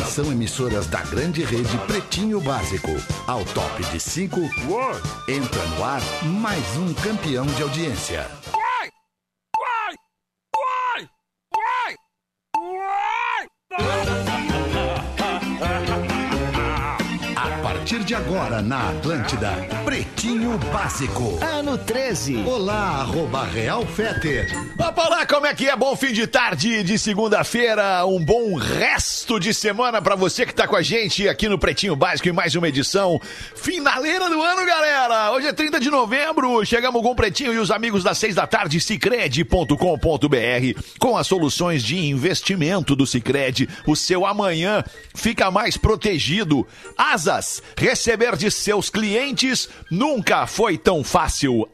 Atenção, emissoras da grande rede Pretinho Básico. Ao top de 5, entra no ar mais um campeão de audiência. Agora na Atlântida, Pretinho Básico. Ano 13. Olá, arroba Real Feter. Vamos lá, como é que é? Bom fim de tarde de segunda-feira, um bom resto de semana pra você que tá com a gente aqui no Pretinho Básico em mais uma edição finaleira do ano, galera. Hoje é 30 de novembro, chegamos com o Pretinho e os amigos das seis da tarde, cicred.com.br com as soluções de investimento do Cicred, o seu amanhã fica mais protegido. Asas, receber de seus clientes nunca foi tão fácil.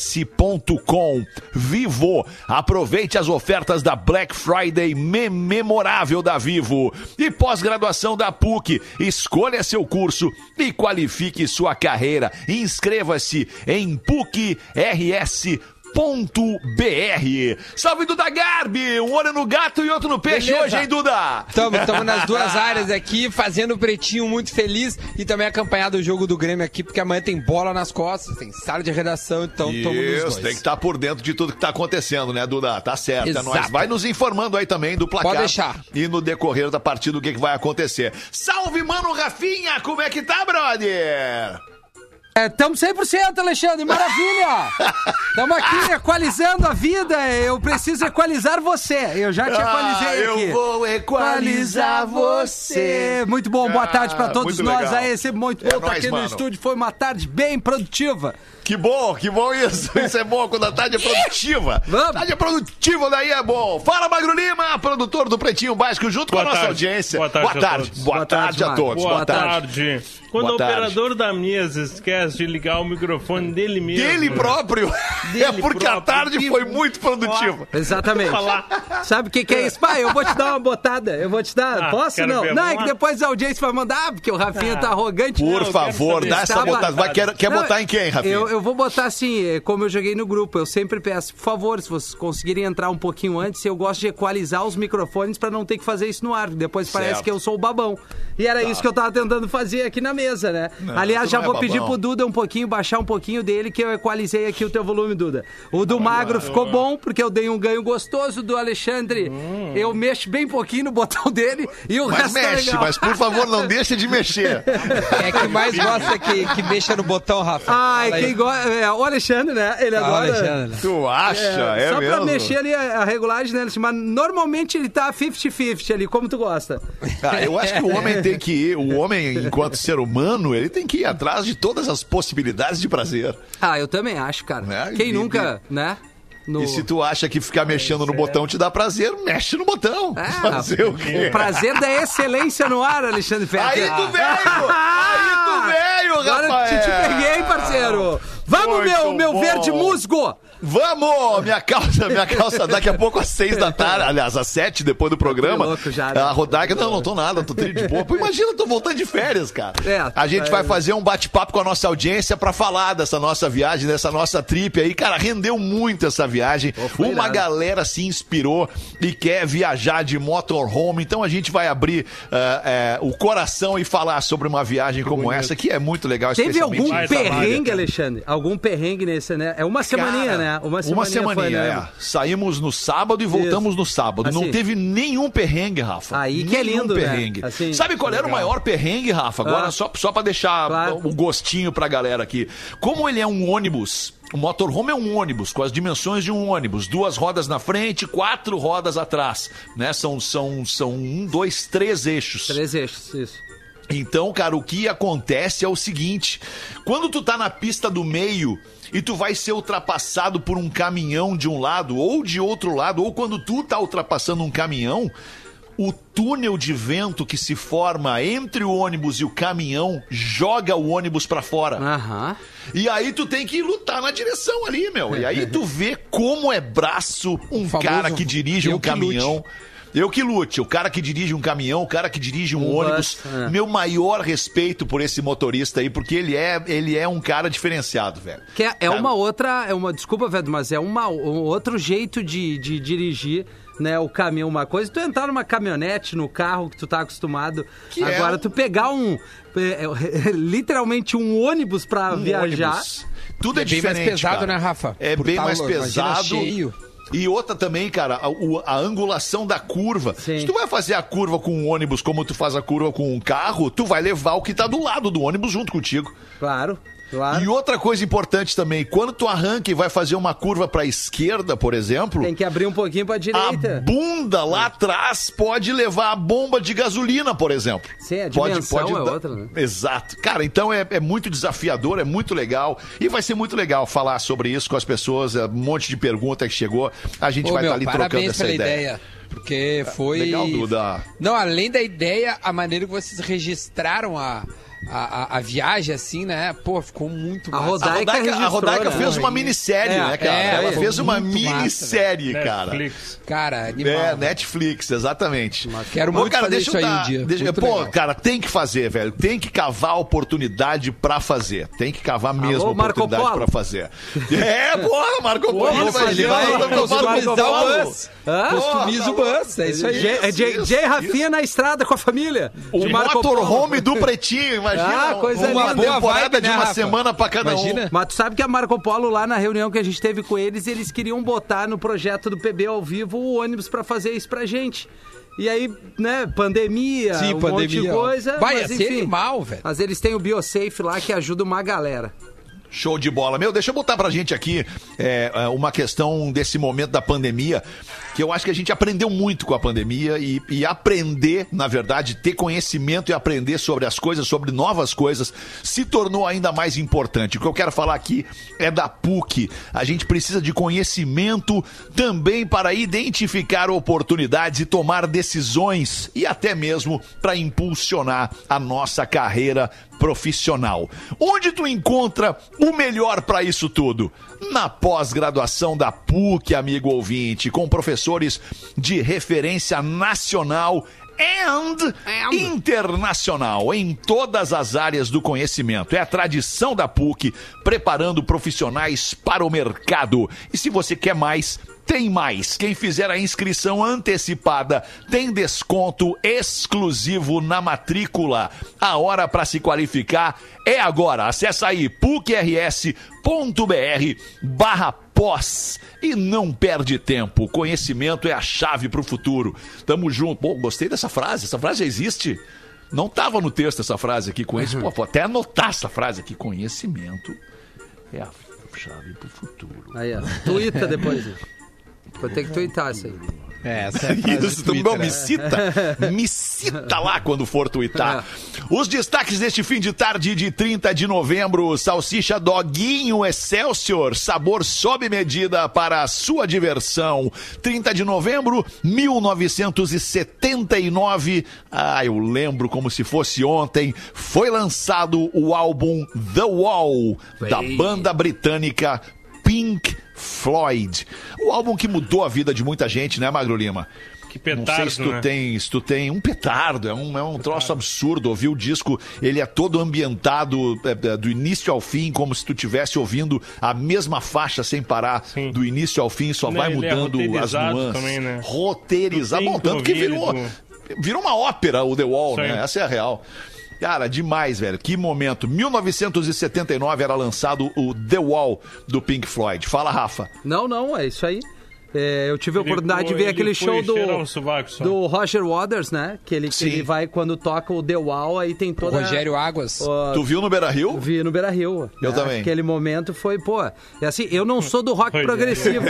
ASAAS.com. Vivo, aproveite as ofertas da Black Friday me- memorável da Vivo. E pós-graduação da PUC, escolha seu curso e qualifique sua carreira. Inscreva-se em PUC-RS Ponto BR. Salve Duda Garbi, um olho no gato e outro no peixe Beleza. hoje, hein, Duda? Estamos nas duas áreas aqui, fazendo o pretinho muito feliz e também acompanhado o jogo do Grêmio aqui, porque amanhã tem bola nas costas, tem sala de redação, então estamos nos dois. tem que estar por dentro de tudo que tá acontecendo, né, Duda? Tá certo. É Exato. nóis. Vai nos informando aí também do placar. Pode deixar. E no decorrer da partida o que, que vai acontecer. Salve, mano Rafinha! Como é que tá, brother? Estamos 100%, Alexandre, maravilha! Estamos aqui equalizando a vida, eu preciso equalizar você. Eu já te equalizei Ah, aqui. eu vou equalizar você. Muito bom, boa Ah, tarde pra todos muito nós legal. aí. Sempre muito É bom estar nóis, aqui mano. no estúdio. Foi uma tarde bem produtiva. Que bom, que bom isso. Isso é bom quando a tarde é produtiva. Vamos. Tarde é produtiva, daí é bom. Fala, Magro Lima, produtor do Pretinho Básico, junto Boa com a nossa tarde. audiência. Boa tarde a tarde. todos. Boa, Boa tarde, tarde, a todos. Boa, tarde. Quando Boa o tarde. operador da mesa esquece de ligar o microfone dele mesmo. Dele próprio. é Dele porque a próprio. tarde Vivo. foi muito produtiva. Exatamente. Falar. Sabe o que, que é isso? Pai, eu vou te dar uma botada. Eu vou te dar. Ah, Posso? Não. ver, Não, é que depois a audiência vai mandar, porque o Rafinha tá arrogante. Por quero favor, dá essa botada. Vai, quer quer Não, botar em quem, Rafinha? Eu, eu vou botar assim, é, como eu joguei no grupo, eu sempre peço, por favor, se vocês conseguirem entrar um pouquinho antes, eu gosto de equalizar os microfones pra não ter que fazer isso no ar. Depois parece Certo. que eu sou o babão. E era isso que eu tava tentando fazer aqui na mesa, né? Aliás, tu já não é vou pedir babão. pro Duda um pouquinho, baixar um pouquinho dele, que eu equalizei aqui o teu volume, Duda. O do Magro ficou bom, porque eu dei um ganho gostoso do Alexandre. Eu mexo bem pouquinho no botão dele e o Mas resto tá mexe, legal. mas por favor, não deixa de mexer. É que mais gosta que, que mexa no botão, Rafa. Ai, Fala aí. quem gosta. É, o Alexandre, né? Ele Fala, adora. Alexandre. Tu acha? É, só mesmo? pra mexer ali a, a regulagem, né? Mas normalmente ele tá 50-50 ali, como tu gosta. Ah, eu acho que o homem tem que ir, o homem, enquanto ser humano, ele tem que ir atrás de todas as possibilidades de prazer. Ah, eu também acho, cara. Né? Quem E- nunca, né? No... E se tu acha que ficar mexendo no botão te dá prazer, mexe no botão. É, Fazer o quê? o prazer da excelência no ar, Alexandre Fetter. Aí tu veio! Aí tu veio, Agora rapaz! te, te peguei, parceiro. Vamos, Muito meu, meu bom. verde musgo. Vamos! Minha calça, minha calça, daqui a pouco às seis da tarde, aliás, às sete, depois do programa. Tô louco já, né? A Rodaica, não, não tô nada, tô tri de boa. Pô, imagina, tô voltando de férias, cara. É, a gente é. vai fazer um bate-papo com a nossa audiência pra falar dessa nossa viagem, dessa nossa trip aí. Cara, rendeu muito essa viagem. foi Uma irado. galera se inspirou e quer viajar de motorhome. Então a gente vai abrir eh, eh, o coração e falar sobre uma viagem como essa, que é muito legal. Teve algum perrengue. Alexandre? Algum perrengue nesse, né? É uma semaninha, Cara, né? Uma semaninha, semaninha, foi, né? é. Saímos no sábado e voltamos Isso. no sábado. Não Assim. teve nenhum perrengue, Rafa. Aí que é lindo, né? perrengue. Assim, Sabe qual era o maior perrengue, Rafa? Agora, Ah. só, só pra deixar Claro. o gostinho pra galera aqui. Como ele é um ônibus, o motorhome é um ônibus, com as dimensões de um ônibus. Duas rodas na frente, quatro rodas atrás. Né? São, são, são um, dois, três eixos. Três eixos, isso. Então, cara, o que acontece é o seguinte: quando tu tá na pista do meio e tu vai ser ultrapassado por um caminhão de um lado ou de outro lado, ou quando tu tá ultrapassando um caminhão, o túnel de vento que se forma entre o ônibus e o caminhão joga o ônibus pra fora. Aham. E aí tu tem que lutar na direção ali, meu. E aí tu vê como é braço um cara que dirige um que caminhão. Eu que lute, o cara que dirige um caminhão, o cara que dirige um, Um ônibus. bus, é. Meu maior respeito por esse motorista aí, porque ele é, ele é um cara diferenciado, velho. Que é, é uma outra, é uma, desculpa, velho, mas é uma, um outro jeito de, de dirigir né, o caminho uma coisa, tu entrar numa caminhonete, no carro que tu tá acostumado. Que é Agora um- tu pegar um é, é, literalmente um ônibus pra Um viajar. ônibus. Tudo é, É bem mais diferente. pesado, cara. né, Rafa? É Por bem tá mais pesado. cheio. E outra também, cara, a, a angulação da curva. Sim. Se tu vai fazer a curva com um ônibus como tu faz a curva com um carro, tu vai levar o que tá do lado do ônibus junto contigo. Claro, claro. E outra coisa importante também, quando tu arranca e vai fazer uma curva pra esquerda, por exemplo, Tem que abrir um pouquinho pra a direita. bunda lá atrás pode levar a bomba de gasolina, por exemplo. Sim, a Pode- dimensão pode é dar- outra, né? Exato. Cara, então é, é muito desafiador, é muito legal. E vai ser muito legal falar sobre isso com as pessoas. é Um monte de pergunta que chegou. A gente Ô, vai estar ali trocando parabéns essa pela ideia. ideia. Porque foi. Legal, Duda. Não, além da ideia, a maneira que vocês registraram a, a, a- a viagem, assim, né? Pô, ficou muito A massa. A Rodaica Rodaica, a Rodaica né? fez uma minissérie, É, né, cara? é, Ela fez uma muito massa, minissérie, cara. Netflix. Cara, animal. É, Netflix, exatamente. Quero Ô, muito cara, fazer deixa isso eu aí dar- um dia. deixa- pô, legal. cara, tem que fazer, velho. Tem que cavar a oportunidade pra fazer. Tem que cavar mesmo a Marco oportunidade Polo. pra fazer. É, porra, Marco Polo. Vai Marco customizar o bus. Customiza o bus, é isso aí. J- é J- Isso, J. Rafinha na estrada com a família. O Marco motorhome do Pretinho, imagina. Ah, coisa uma linda. temporada vibe, de né, uma Rafa? semana pra cada Imagina. um. Mas tu sabe que a Marco Polo, lá na reunião que a gente teve com eles, eles queriam botar no projeto do PB ao vivo o ônibus pra fazer isso pra gente. E aí, né, pandemia, Sim, um monte pandemia, de ó. coisa. Vai, mas enfim. animal, velho. Mas eles têm o BioSafe lá que ajuda uma galera. Show de bola. Meu, deixa eu botar pra gente aqui é, é, uma questão desse momento da pandemia, que eu acho que a gente aprendeu muito com a pandemia e, e aprender, na verdade, ter conhecimento e aprender sobre as coisas, sobre novas coisas, se tornou ainda mais importante. O que eu quero falar aqui é da PUC. A gente precisa de conhecimento também para identificar oportunidades e tomar decisões e até mesmo para impulsionar a nossa carreira profissional. Onde tu encontra o melhor para isso tudo? Na pós-graduação da PUC, amigo ouvinte, com de referência nacional and, internacional em todas as áreas do conhecimento. É a tradição da PUC preparando profissionais para o mercado. E se você quer mais, tem mais. Quem fizer a inscrição antecipada tem desconto exclusivo na matrícula. A hora para se qualificar é agora. Acesse aí pucrs.br barra pós e não perde tempo. Conhecimento é a chave para o futuro. Tamo junto. Pô, gostei dessa frase. Essa frase já existe. Não tava no texto essa frase aqui. Conhece... Pô, vou até anotar essa frase aqui. Conhecimento é a chave para o futuro. Aí, ó. Tuita depois. Vou ter que tuitar isso aí. É, essa é Isso, tu, Twitter, me cita, me cita lá quando for twittar. Os destaques deste fim de tarde de 30 de novembro: salsicha Doguinho Excelsior, sabor sob medida para a sua diversão. 30 de novembro, 1979. Ah, eu lembro como se fosse ontem. Foi lançado o álbum The Wall, da banda britânica Pink Floyd. O álbum que mudou a vida de muita gente, né, Magro Lima? Que Não petardo, sei se tu né? tem, se tu tem um petardo, é um, é um troço absurdo. Ouvir o disco, ele é todo ambientado é, é, do início ao fim, como se tu estivesse ouvindo a mesma faixa sem parar, Sim. do início ao fim, só Né, vai é mudando as roteirizado nuances. também, né? Roteirizado. Bom, que tanto que virou, virou uma ópera o The Wall, Sim. né? Essa é a real. Cara, demais, velho. Que momento. 1979 era lançado o The Wall do Pink Floyd. Fala, Rafa. Não, não, é isso aí. É, eu tive a Ele oportunidade de foi- ver ele aquele show do, o do Roger Waters, né? Que ele, que ele vai quando toca o The Wall, aí tem O toda... Rogério Águas. Tu viu no Beira Rio? Vi no Beira Rio. Eu também. Aquele momento foi, pô. É assim, eu não sou do rock Pois é. progressivo,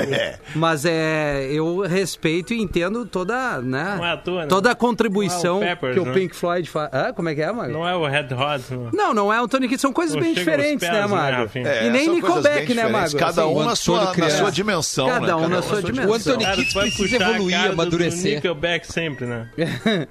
mas é, eu respeito e entendo toda, né? Não é à toa, né? Toda a contribuição é o Peppers, que o né? Pink Floyd faz. Ah, como é que é, Mago? Não é o Red Hot. não. Não, não é o Tony Kidd, são coisas Não bem diferentes, pés, né, né, Mago? Rafinha? e nem Nickelback, né. Mago? Cada Assim, um o na sua, na sua dimensão, Cada né? um na sua um dimensão. O Anthony Kidd vai precisa evoluir, cara do- amadurecer. Nickelback sempre, né?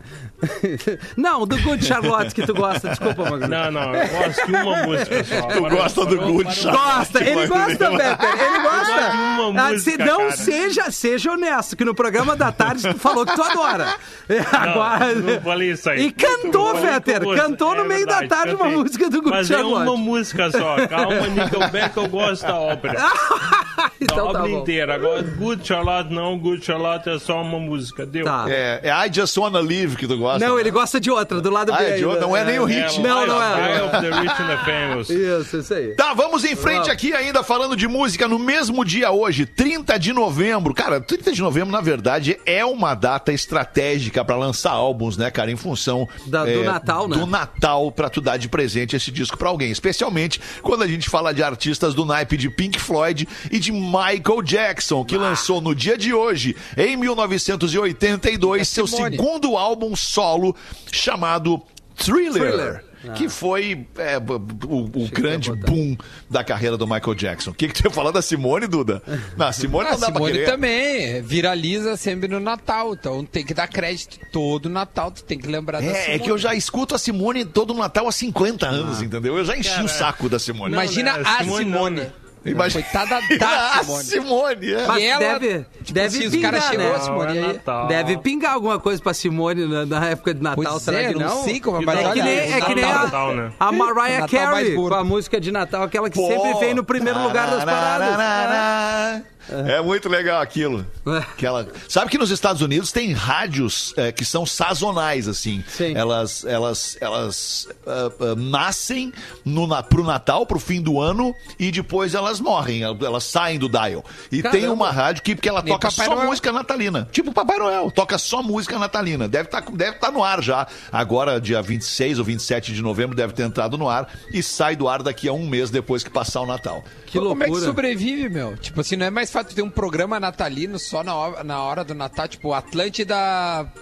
não, do Good Charlotte que tu gosta, desculpa, Mago. Não, não, eu gosto de uma música só. Tu gosta do Good Charlotte? Gosta, ele gosta, Peter, ele gosta. gosto de uma Ah, música, se não cara. seja, seja honesto, que no programa da tarde tu falou que tu adora. É, Agora. não falei isso aí. E cantou, gosto. cantou no É meio da verdade, tarde uma música do Good Mas é Charlotte. uma música só. Calma, Nickelback, eu gosto da ópera. da então tá obra bom. inteira. Agora, Good Charlotte não, Good Charlotte é só uma música, deu. Tá. É, é I Just Wanna Live que tu gosta. Não, né? ele gosta de outra, do lado Ah, B. é de outra, não é nem o hit. Não, Life- não é. Of the Rich and the Famous. Isso, isso aí. Tá, vamos em frente Vamos. aqui ainda falando de música no mesmo dia hoje, 30 de novembro. Cara, 30 de novembro, na verdade, é uma data estratégica pra lançar álbuns, né, cara? Em função Da- do é, Natal, né? Do Natal pra tu dar de presente esse disco pra alguém. Especialmente quando a gente fala de artistas do naipe de Pink Floyd e de Michael Jackson, que lançou no dia de hoje, em 1982, seu Simone. segundo álbum solo chamado Thriller. Thriller. Que foi é, o, o grande boom da carreira do Michael Jackson. O que, que tu ia falar da Simone, Duda? Não, a Simone A não dá pra Simone querer. também viraliza sempre no Natal, então tem que dar crédito todo Natal, tu tem que lembrar da É, é Simone. que eu já escuto a Simone todo Natal há 50 anos, entendeu? Eu já enchi o saco da Simone. Imagina Não, né, a Simone Simone. Imagina- Coitada da a Simone. Simone, é. Mas E ela, deve, tipo deve assim, os pingar, caras chegou né? a Simone, é aí? Natal. Deve pingar alguma coisa pra Simone na, na época de Natal, Pois será é, que não não? sei como, mas É que nem, é que nem a, Natal, né? a Mariah Natal Carey com a música de Natal, aquela que Pô. sempre vem no primeiro lugar das paradas. É muito legal aquilo. É. Aquela... Sabe que nos Estados Unidos tem rádios é, que são sazonais, assim. Sim. Elas, elas, elas ah, ah, nascem no, na, pro Natal, pro fim do ano, e depois elas morrem, elas saem do dial. E Caramba. tem uma rádio que, que ela Nem toca Papai só Noel. música natalina. Tipo Papai Noel, toca só música natalina. Deve estar deve tá no ar já. Agora, dia 26 ou 27 de novembro, deve ter entrado no ar e sai do ar daqui a um mês depois que passar o Natal. Que Como é que loucura. sobrevive, meu? Tipo assim, não é mais fácil ter um programa natalino só na hora, na hora do Natal, tipo Atlântida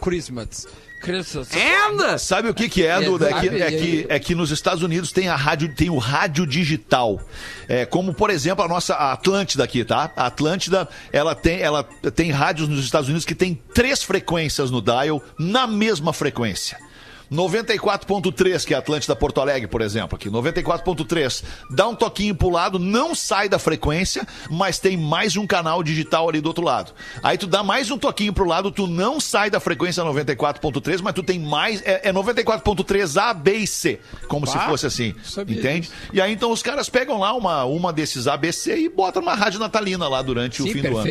Christmas. Christmas. Anda! Sabe o que, que é, Duda? É que, é, que, é que nos Estados Unidos tem a rádio, tem o rádio digital. É, como, por exemplo, a nossa Atlântida aqui, tá? A Atlântida, ela tem, ela tem rádios nos Estados Unidos que tem três frequências no dial na mesma frequência. 94.3, que é a Atlântida Porto Alegre, por exemplo, aqui. 94.3. Dá um toquinho pro lado, não sai da frequência, mas tem mais um canal digital ali do outro lado. Aí tu dá mais um toquinho pro lado, tu não sai da frequência 94.3, mas tu tem mais. É, é 94.3 A, B e C. Como se Ah, fosse assim. Entende? E aí então os caras pegam lá uma, uma desses ABC e botam uma rádio natalina lá durante o Sim, fim do ano.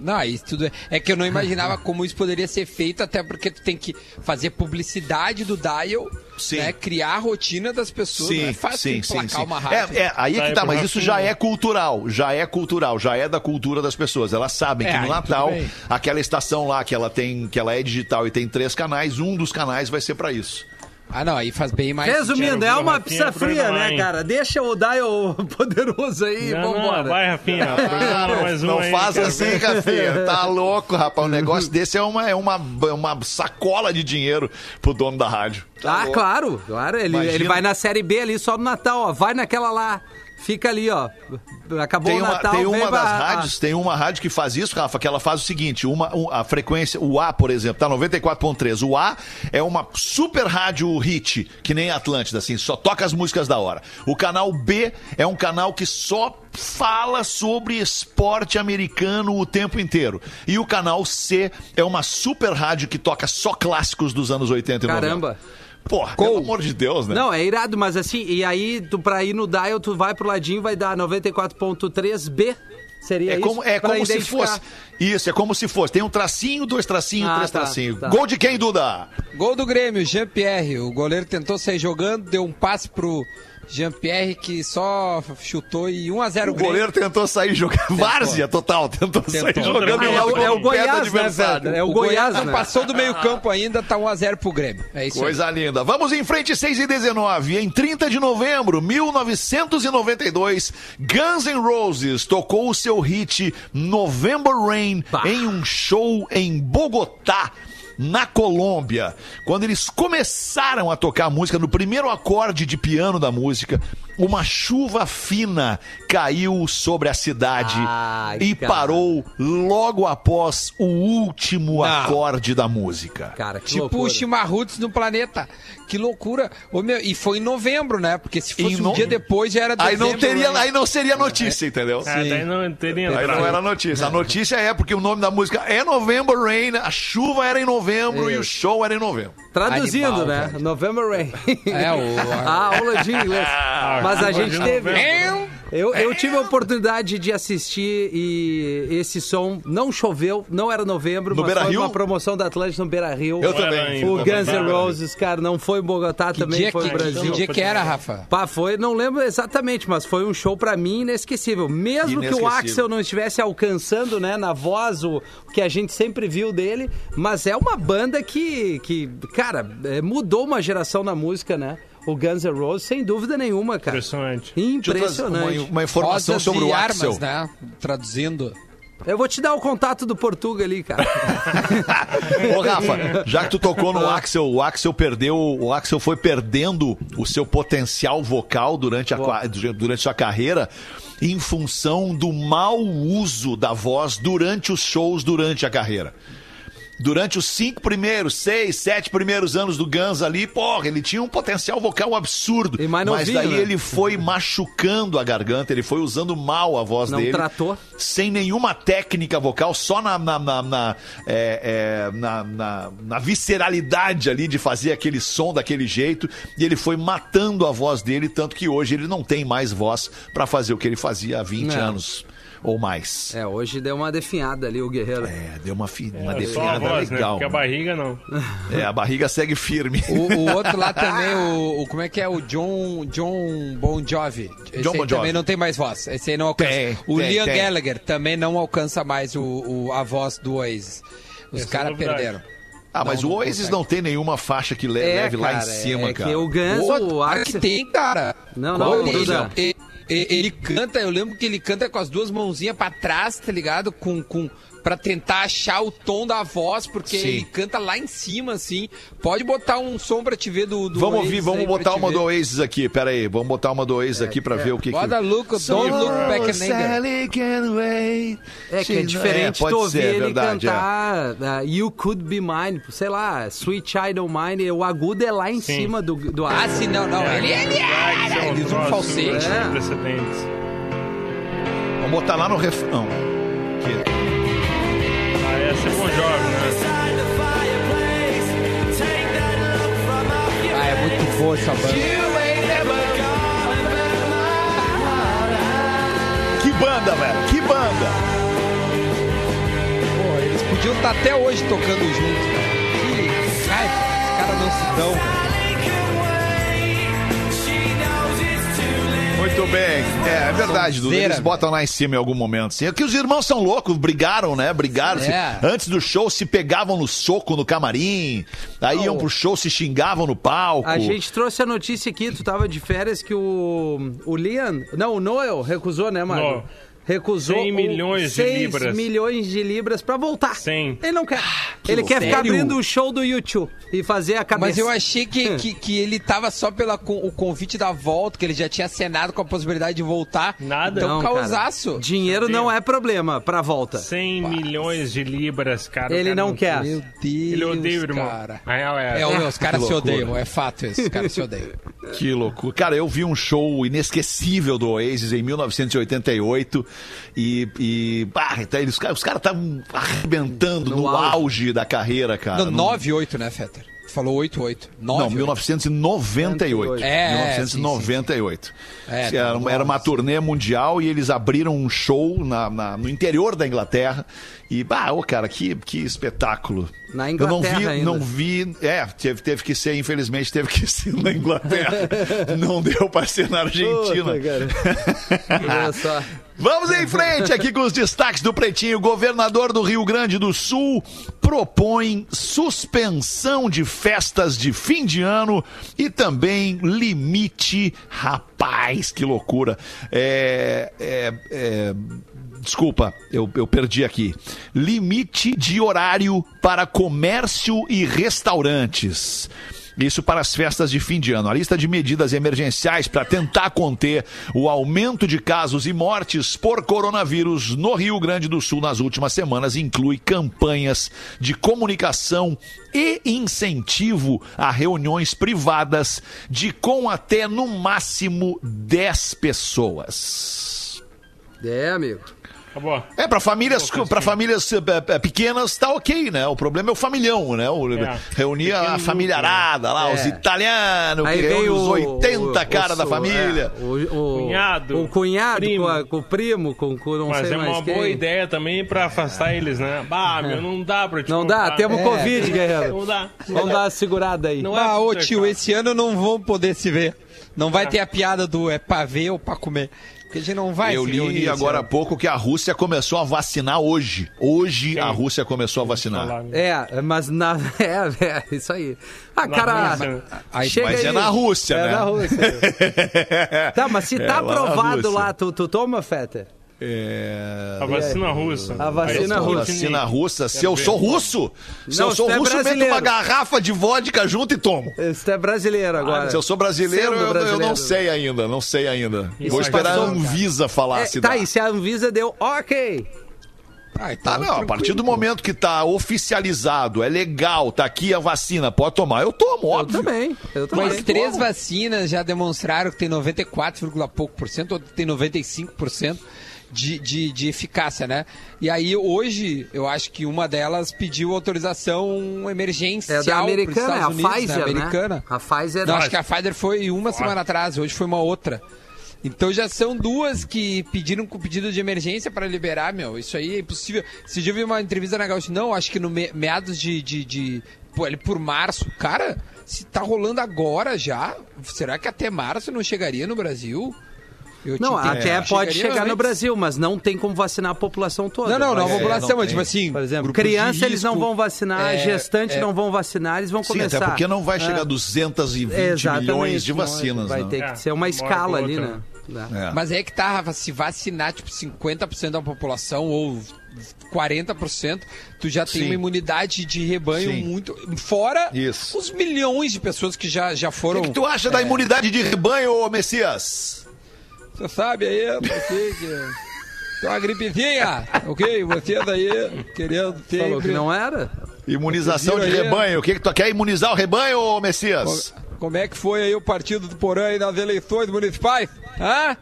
Não, isso tudo é, é que eu não imaginava como isso poderia ser feito, até porque tu tem que fazer publicidade do dial, Sim. né? Criar a rotina das pessoas. não é fácil sim, sim, sim. uma rádio. É, é, aí é que tá, mas isso já é cultural, já é cultural, já é da cultura das pessoas. Elas sabem É, que no Natal, aquela estação lá que ela tem, que ela é digital e tem três canais, um dos canais vai ser pra isso. Ah, não, aí faz bem mais. Resumindo, é uma pizza fria, né, cara? Deixa o dial poderoso aí e Não, vambora. não, vai, Rafinha. programa mais um Não aí, faz quero assim. Rafinha. Tá louco, rapaz. Um negócio desse é uma, é uma, é uma sacola de dinheiro pro dono da rádio. Tá Ah, louco. claro, claro. Ele, Imagina. ele vai na série B ali só no Natal, ó. Vai naquela lá. Fica ali, ó. Acabou Tem o uma, Natal, tem uma das rádios, tem uma rádio que faz isso, Rafa, que ela faz o seguinte, uma, um- a frequência, o A, por exemplo, tá 94.3. O A é uma super rádio hit, que nem Atlântida, assim, só toca as músicas da hora. O canal B é um canal que só fala sobre esporte americano o tempo inteiro. E o canal C é uma super rádio que toca só clássicos dos anos 80 e 90. Caramba. Porra, pelo amor de Deus, né? Não, é irado, mas assim, e aí tu, pra ir no dial, tu vai pro ladinho, vai dar 94.3B. Seria É isso? como, é Pra como se fosse. Isso, é como se fosse. Tem um tracinho, dois tracinhos, Ah, três tá, tracinhos. tá. Gol de quem, Duda? Gol do Grêmio, Jean-Pierre. O goleiro tentou sair jogando, deu um passe pro Jean-Pierre que só chutou e 1x0 O goleiro tentou sair jogando. Várzea total, tentou, sair jogando. É, em o- é o Goiás, né? É o O Goiás Goiás, né? passou do meio campo ainda, tá 1x0 pro Grêmio. É isso aí. Coisa linda. Vamos em frente, 6 e 19. Em 30 de novembro, 1992, Guns N' Roses tocou o seu hit November Rain em um show em Bogotá. Na Colômbia, quando eles começaram a tocar a música, no primeiro acorde de piano da música, uma chuva fina caiu sobre a cidade Ai, e cara. parou logo após o último Não. acorde da música. Cara, que Tipo loucura. o Chimarruts no planeta. Que loucura. Ô, meu, e foi em novembro, né? Porque se fosse Em um no- dia depois já era Aí dezembro. não teria, né? aí não seria notícia, entendeu? Ah, daí não teria Aí não era notícia. A notícia é porque o nome da música é November Rain, a chuva era em novembro e o show era em novembro. Traduzindo, Animal, né? velho. November Rain. É, o- a aula de inglês. Mas a gente teve. Eu, eu tive a oportunidade de assistir e esse som não choveu, não era novembro, No mas Beira foi Rio? uma promoção da Atlântica no Beira Rio. Eu também. O. Guns N' Roses, cara, não foi em Bogotá, Que também dia, foi que, no Brasil. que dia que era, Rafa? Pá, foi, não lembro exatamente, mas foi um show pra mim inesquecível. Mesmo que o Inesquecível. Axel não estivesse alcançando, né, na voz o o que a gente sempre viu dele, mas é uma banda que, que cara, é, mudou uma geração na música, né? O Guns N' Roses, sem dúvida nenhuma, cara. Impressionante. Impressionante. Uma, uma informação Rosas sobre o armas, Axel. né? Traduzindo. Eu vou te dar o contato do Portuga ali, cara. Ô, Rafa, já que tu tocou no Axel, o Axel perdeu, o Axel foi perdendo o seu potencial vocal durante a, durante sua carreira em função do mau uso da voz durante os shows durante a carreira. Durante os cinco primeiros, seis, sete primeiros anos do Guns ali, porra, ele tinha um potencial vocal absurdo. Mas daí né? ele foi machucando a garganta, ele foi usando mal a voz Não dele tratou. sem nenhuma técnica vocal, só na, na, na, na, é, é, na- na- na visceralidade ali de fazer aquele som daquele jeito. E ele foi matando a voz dele, tanto que hoje ele não tem mais voz pra fazer o que ele fazia há 20 Não. anos ou mais. É, hoje deu uma definhada ali o Guerreiro. É, deu uma, fi- uma É, definhada voz, né? legal. Porque a barriga não. É, a barriga segue firme. O, o outro lá também, o, o- Como é que é? O John, John Bon Jovi. Esse John aí Bon Jovi. também não tem mais voz. Esse aí não alcança. Tem, o tem, Liam tem. Gallagher também não alcança mais o, o- a voz do Oasis. Os é caras perderam. Ah, mas Não, o não Oasis consegue. não tem nenhuma faixa que É, leve lá em cima, é cara. que o Guns, o cara Axel... que tem, cara. Não, não, ele, Duda. Ele, canta, eu lembro que ele canta com as duas mãozinhas pra trás, tá ligado? Com, com, pra tentar achar o tom da voz, porque Sim. ele canta lá em cima, assim. Pode botar um som pra te ver do, do Vamos ouvir, vamos botar uma do Oasis aqui, pera aí. Vamos botar uma do Oasis aqui pra ver o que Bota que... look, don't look back. Sally can wait. É que é diferente pode tu ouvir ser, ele verdade, é. cantar uh, You Could Be Mine, sei lá, Sweet Child of Mine, o agudo é lá em Sim. cima do, do Ah, sim, não, não. Ele, ele, que ele, usa um falsete. É. Vamos botar lá no refrão. Aqui. Ah, é Bon Jovi, né? Ah, é muito boa essa banda. Que banda, velho, que banda. Pô, eles podiam estar até hoje tocando juntos, cara. Que raiva. Os caras não se dão, cara. Muito bem. É, é verdade, Dudu. Eles botam lá em cima em algum momento. Assim. É que os irmãos são loucos, brigaram, né? Brigaram. se- É. Antes do show se pegavam no soco no camarim. Aí iam pro show, se xingavam no palco. A gente trouxe a notícia aqui, tu tava de férias, que o, o Liam, não, o Noel recusou, né, Mário? Noel. Recusou 100 o- milhões de 6 libras. milhões de libras pra voltar. 100. Ele não quer. ele quer ficar loucura. abrindo o show do YouTube e fazer a cabeça. Mas eu achei que, que, que ele tava só pelo convite da volta, que ele já tinha acenado com a possibilidade de voltar. Nada. Então, Não, cara. causaço. Dinheiro não é problema pra volta. 100 milhões de libras, cara. o Ele cara não quer. Meu Deus, Ele odeia o irmão. cara. É É, essa. o- os caras Que se odeiam, é fato isso. Os caras se odeiam. Que loucura. Cara, eu vi um show inesquecível do Oasis em 1988 e. e ah, os caras estavam arrebentando no, No auge. auge. da carreira, cara. Não- 9-8, né, Fetter? Falou 8-8. Não, 1998. É, 1998. É, era, tá uma- era uma turnê mundial e eles abriram um show na- na- no interior da Inglaterra. E, bah, ô, cara, que, que espetáculo. Na Eu não Inglaterra vi, ainda. não vi. É, teve, teve que ser, infelizmente, teve que ser na Inglaterra. não deu pra ser na Argentina. Puta, cara. Olha só. Vamos em frente aqui com os destaques do Pretinho. O governador do Rio Grande do Sul propõe suspensão de festas de fim de ano e também limite. Rapaz, que loucura. É. é, é, Desculpa, eu, eu perdi aqui. Limite de horário para comércio e restaurantes. Isso para as festas de fim de ano. A lista de medidas emergenciais para tentar conter o aumento de casos e mortes por coronavírus no Rio Grande do Sul nas últimas semanas inclui campanhas de comunicação e incentivo a reuniões privadas de com até no máximo 10 pessoas. É, amigo. Acabou. É, pra famílias, Acabou, pra Casquinha. famílias eh, pequenas tá ok, né? O problema é o familhão, né? O, É. Reunir a Pequeno famíliarada lá, É. os italianos, Aí que vem reúne o, os 80 o- cara o- da família. é, o, o- Cunhado, O cunhado primo. Com, a- com o primo, com, com não Mas sei é mais uma quem. boa ideia também pra afastar eles, né? Bah, meu, não dá pra te Não dá, contar. temos É. Covid, guerreiro. Não dá. Vamos dar uma segurada aí. Não é Ah, ô tio, esse ano não vão poder se ver. Não vai ter a piada do é pra ver ou pra comer. Porque a gente não vai Eu se reunir li esse agora há pouco que a Rússia começou a vacinar hoje. Hoje a Rússia começou a vacinar. Falar, né? É, mas na. É, é, isso aí. Ah, Na cara. Rússia. Aí- chega Mas é aí. na Rússia, é né? na Rússia. tá, mas se É, tá lá na aprovado Rússia. lá, tu, tu toma, Feta? É... A vacina russa. A vacina russa. Vacina russa. Se eu sou russo, se Não, eu sou você é russo, meto uma garrafa de vodka junto e tomo. Você é brasileiro agora. Se eu sou brasileiro, eu, eu brasileiro. não sei ainda, não sei ainda. Isso Vou esperar a Anvisa falar É, se tá dá. aí, se a Anvisa deu ok. Ah, então Tá, não, a tranquilo, partir do momento que tá oficializado, é legal, tá aqui a vacina, pode tomar, eu tomo, Eu óbvio. também. Eu também. Mas três vacinas já demonstraram que tem 94, pouco por cento, ou tem 95 por cento de, de, de eficácia, né? E aí hoje, eu acho que uma delas pediu autorização emergencial É da americana, é Estados a Unidos, Pfizer, né? americana. né? A Pfizer... Não, acho que a Pfizer foi uma semana atrás, hoje foi uma outra. Então já são duas que pediram com pedido de emergência para liberar, meu. Isso aí é impossível. Se eu vi uma entrevista na Gaúcha, não, acho que no me- meados de, de, de pô, ali por março. Cara, se tá rolando agora já, será que até março não chegaria no Brasil? Eu Não, até é, pode chegaria chegar no. Brasil, mas não tem como vacinar a população toda. Não, não, não, a população, não mas tem. tipo assim. Por exemplo, criança eles não vão vacinar, é, gestante é, não vão vacinar, eles vão Sim, começar. até porque não vai chegar a É. 220 Exatamente, milhões de não, vacinas, Vai né? ter É, que ser uma escala ali, né? É. É. Mas é que tá, Rafa, se vacinar, tipo, 50% da população ou 40%, tu já tem Sim. uma imunidade de rebanho Sim. muito. Fora Isso. os milhões de pessoas que já, já O foram. que, que tu acha da imunidade de rebanho, Messias? Você sabe aí, ok, que. Tem uma gripezinha, ok? Vocês aí querendo ter. Falou que não era? Imunização de rebanho. O que, que tu quer imunizar o rebanho, ô Messias? Como é que foi aí o partido do Porã aí nas eleições municipais? Hã?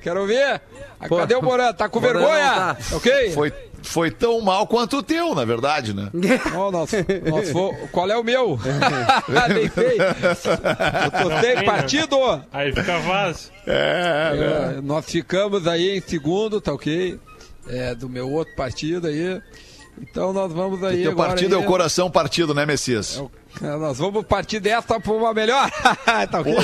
Quero ver. Pô, Cadê o Porã? Tá com Porã vergonha? tá. Ok? Foi, foi tão mal quanto o teu, na verdade, né? Fo- Qual é o meu? Nem sei. Eu tô sem tem, né? partido. Aí fica vaso. É, É, nós ficamos aí em segundo, tá ok? É, do meu outro partido aí. Então nós vamos aí. teu agora partido é o coração partido, né, Messias? É, Nós vamos partir dessa pra uma melhor. tá ok?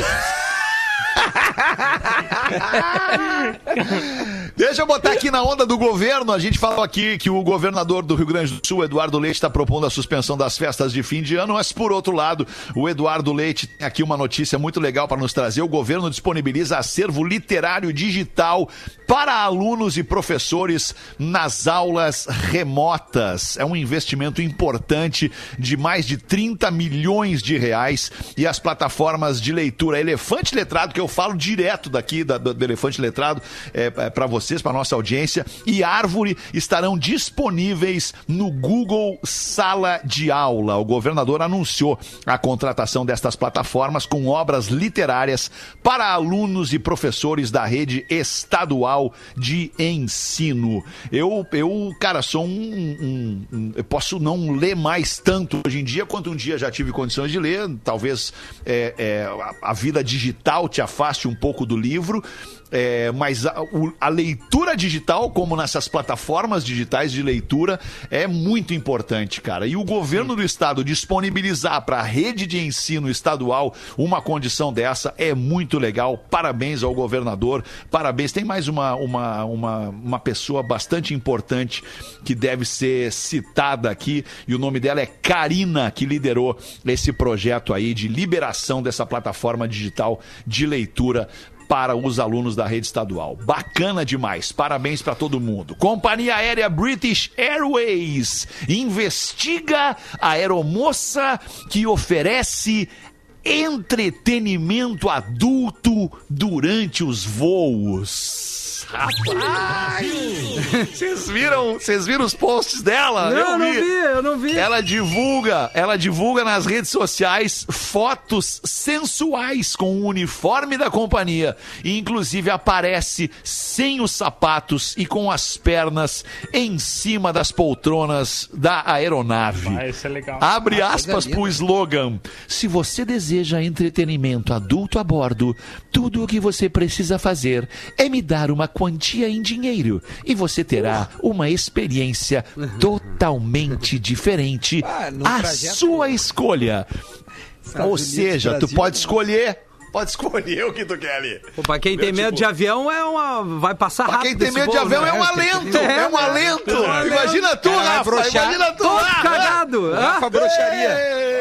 Deixa eu botar aqui na onda do governo. A gente falou aqui que o governador do Rio Grande do Sul, Eduardo Leite, está propondo a suspensão das festas de fim de ano, mas por outro lado, o Eduardo Leite tem aqui uma notícia muito legal para nos trazer. O governo disponibiliza acervo literário digital para alunos e professores nas aulas remotas. É um investimento importante de mais de 30 milhões de reais e as plataformas de leitura Elefante Letrado, que eu falo direto daqui da- do, Elefante Letrado é, para vocês, para nossa audiência, e Árvore estarão disponíveis no Google Sala de Aula. O governador anunciou a contratação destas plataformas com obras literárias para alunos e professores da rede estadual de ensino. Eu, eu cara, sou um, um- um- Eu posso não ler mais tanto hoje em dia quanto um dia já tive condições de ler. Talvez é, é, a, a vida digital te afaste um pouco do livro. É, mas a, o- a leitura digital, como nessas plataformas digitais de leitura, é muito importante, cara. E o governo do estado disponibilizar para a rede de ensino estadual uma condição dessa é muito legal. Parabéns ao governador, parabéns. Tem mais uma, uma, uma, uma pessoa bastante importante que deve ser citada aqui, e o nome dela é Karina, que liderou esse projeto aí de liberação dessa plataforma digital de leitura para os alunos da rede estadual. Bacana demais. Parabéns para todo mundo. Companhia Aérea British Airways investiga a aeromoça que oferece entretenimento adulto durante os voos. Vocês viram, vocês viram os posts dela? Não, Eu não vi, eu não vi. Ela divulga, ela divulga nas redes sociais fotos sensuais com o uniforme da companhia e inclusive aparece sem os sapatos e com as pernas em cima das poltronas da aeronave. Vai, isso é legal. Abre Ah, aspas coisa pro slogan: Se você deseja entretenimento adulto a bordo, tudo o que você precisa fazer é me dar uma quantia em dinheiro e você terá uma experiência totalmente diferente Ah, trajeto- sua escolha. Ou Unidos, seja, tu Brasil, pode né? escolher, pode escolher o que tu quer ali. Pô, pra quem tem medo tipo, de avião, é uma. Vai passar Pra rápido. quem tem medo de avião né? é um alento, é um alento. Imagina tu, Cara, Rafa, broxar. imagina tu Todo lá. cagado. Ah, Rafa broxaria.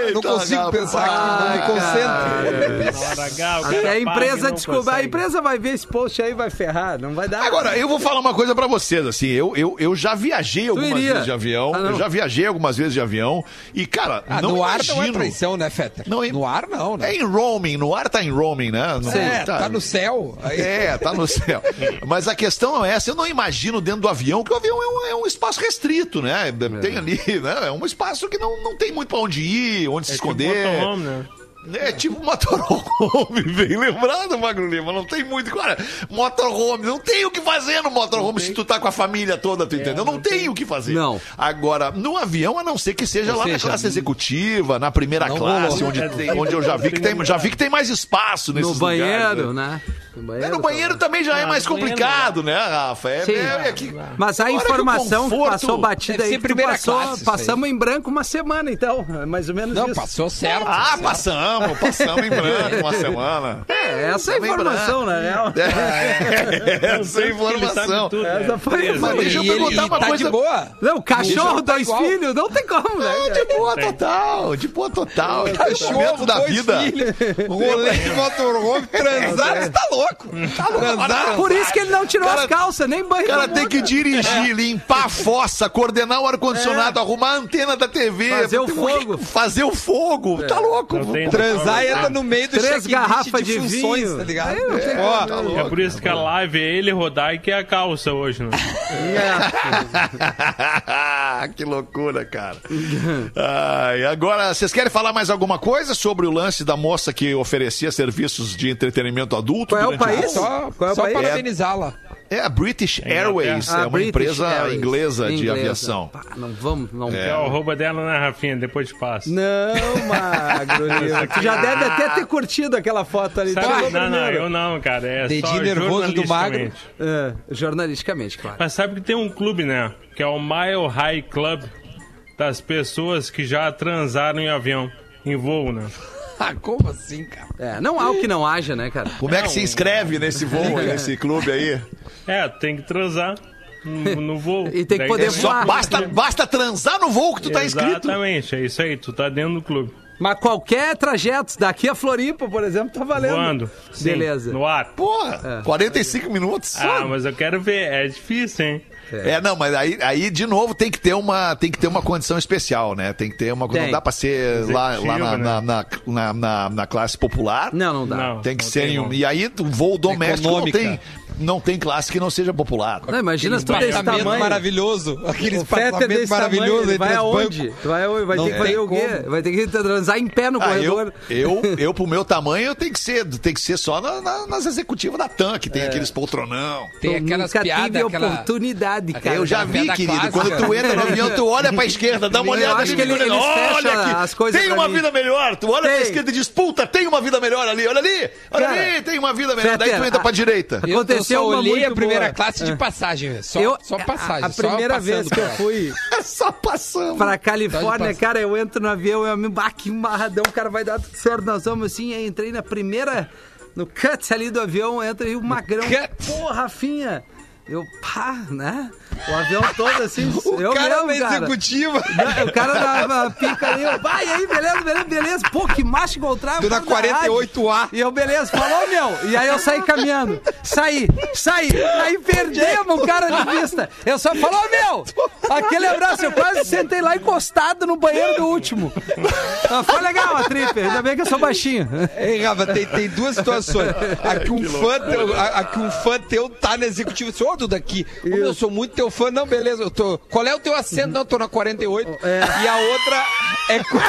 Não Eita, consigo pensar aqui, não me concentro. Até a empresa descobre. A empresa vai ver esse post aí e vai ferrar. Não vai dar. Agora, eu vou falar uma coisa pra vocês, assim, eu, eu, eu já viajei algumas vezes de avião, Ah, eu já viajei algumas vezes de avião, e, cara, Ah, não no ar imagino... não é traição, né, Fetter? Não, No ar não, né? É em roaming, no ar tá em roaming, né? Não- É, tá no céu. Aí- É, tá no céu. Mas a questão não é essa. Eu não imagino dentro do avião, que o avião é um, é um espaço restrito, né? Tem ali, né? É um espaço que não, não tem muito pra onde ir, onde se É tipo esconder. motorhome, né? É tipo motorhome, bem lembrado, Magro Lima. Não tem muito. Cara, motorhome, não tem o que fazer no motorhome se tu tá com a família toda, tu entendeu? Não, não tem o que fazer. Não. Agora, no avião, a não ser que seja Ou lá na seja, classe executiva, na primeira classe, onde, É, tem- onde eu já vi que tem, já vi que tem mais espaço nesses no banheiro, lugares, né? né? No É, no banheiro também já é mais banheiro complicado, né, Rafa? É, Sim. é- é que- Mas a que informação que, conforto- passou batida aí, que primeira passou, classe passamos em branco uma semana, então. É mais ou menos Não, isso. passou certo. Ah, certo. passamos, passamos em branco uma semana. É, essa é a informação, na real. É, essa que ele informação. tudo, né? Essa foi-. Mas deixa eu ele perguntar uma tá coisa- de boa. Não, cachorro, Tá dois filhos, não tem como, né? De boa total, de boa total. Crescimento da dois vida. filhos, rolê de motorhome, transar, você tá louco. Tá louco. Transar. Por isso que ele não tirou Cara- as calças, nem banho O cara tem que dirigir, limpar a fossa, coordenar o ar-condicionado, arrumar a antena da TV. Fazer o fogo. Fazer o fogo. Tá louco. Transar noção, entra no meio do Três garrafas de funções, vinho. tá ligado? Aí não tem Ó, Tá louco. É por isso que a live é ele rodar e que é a calça hoje, né? que loucura, cara. Ai, agora, vocês querem falar mais alguma coisa sobre o lance da moça que oferecia serviços de entretenimento adulto? Qual é o durante país? Só, Qual é o só país? parabenizá-la. É a British Airways, Ah, é uma British empresa Airways. inglesa de Inglesa. aviação. Pá, não vamos, não. É o arroba dela, né, Rafinha? Depois te passo. Não, Magro. Tu já deve até ter curtido aquela foto ali. Sabe- não, não, primeiro. eu não, cara. É Dedinho só nervoso do magro. jornalisticamente. É, jornalisticamente, claro. Mas sabe que tem um clube, né? Que é o Mile High Club das pessoas que já transaram em avião, em voo, né? Ah, como assim, cara? É, não há o que não haja, né, cara? Como é que se inscreve nesse voo, nesse clube aí? É, tem que transar no, no voo. E tem que poder tem- voar. Basta, basta transar no voo que tu tá inscrito. Exatamente, é isso aí, tu tá dentro do clube. Mas qualquer trajeto daqui a Floripa, por exemplo, tá valendo. Voando. Sim, Beleza. No ar. Porra, 45 minutos. Ah, mas eu quero ver, é difícil, hein? É, não, mas aí, aí de novo tem que ter uma tem que ter uma condição especial, né? Tem que ter uma Tem. não dá pra ser lá, lá na, Executivo, na, né? na, na, na- na classe popular. Não, não dá. Não. Tem que não ser tem em um, e aí o voo doméstico não Econômica. tem não tem classe que não seja popular. Não, imagina se tu desse Apartamento tamanho. maravilhoso. Aquele O Fetter apartamento desse tamanho, maravilhoso. ele vai aonde? Tu vai, vai Não ter que fazer tem o quê? Vai ter que transar em pé no Ah, eu, corredor. eu, eu, pro meu tamanho, tem que ser, tem que ser só na- na- nas executivas da TAM, que tem aqueles poltronão. Tem Tu aquelas nunca piadas, tive aquela... oportunidade, cara. eu já vi, querido. clássica. Quando tu entra no avião, tu olha pra esquerda, dá uma Eu olhada ali, que ele- olha, aqui, as coisas tem uma mim. vida melhor. Tu olha pra Tem. esquerda e diz, puta, tem uma vida melhor ali, olha ali, olha Cara, ali, tem uma vida melhor. Daí tu entra pra direita. Eu- Aconteceu eu só uma olhei a primeira boa. classe de passagem, velho. só, Eu- só passagem. A, a só primeira passando vez que eu por ela. fui Só passando. pra Tá Califórnia, de cara, eu entro no avião, eu me bah, que marradão, o cara vai dar tudo certo. Nós vamos assim, aí entrei na primeira, no cut ali do avião, entra aí o magrão. cut? Pô, Rafinha. Eu, pá, né? O avião todo assim, O eu cara mesmo, cara. executiva. Não, O cara dava pica ali, eu, vai aí, beleza, beleza, beleza. Pô, que macho encontrar. Tô na 48A. E eu, beleza, falou, meu. E aí eu saí caminhando. Saí, saí. Aí perdemos o cara de vista. Eu só falou, meu. Aquele abraço, eu quase sentei lá encostado no banheiro do último. Ah, Foi legal a trip, ainda bem que eu sou baixinho. Ei, Rafa, tem, tem duas situações. Aqui um, fã teu, a- aqui um fã teu tá na executiva. Assim, ô, Duda, aqui. Ô, meu, eu sou muito teu fã. Não, beleza. Eu tô... Qual é o teu assento? Não, eu tô na 48. E a outra é, qu-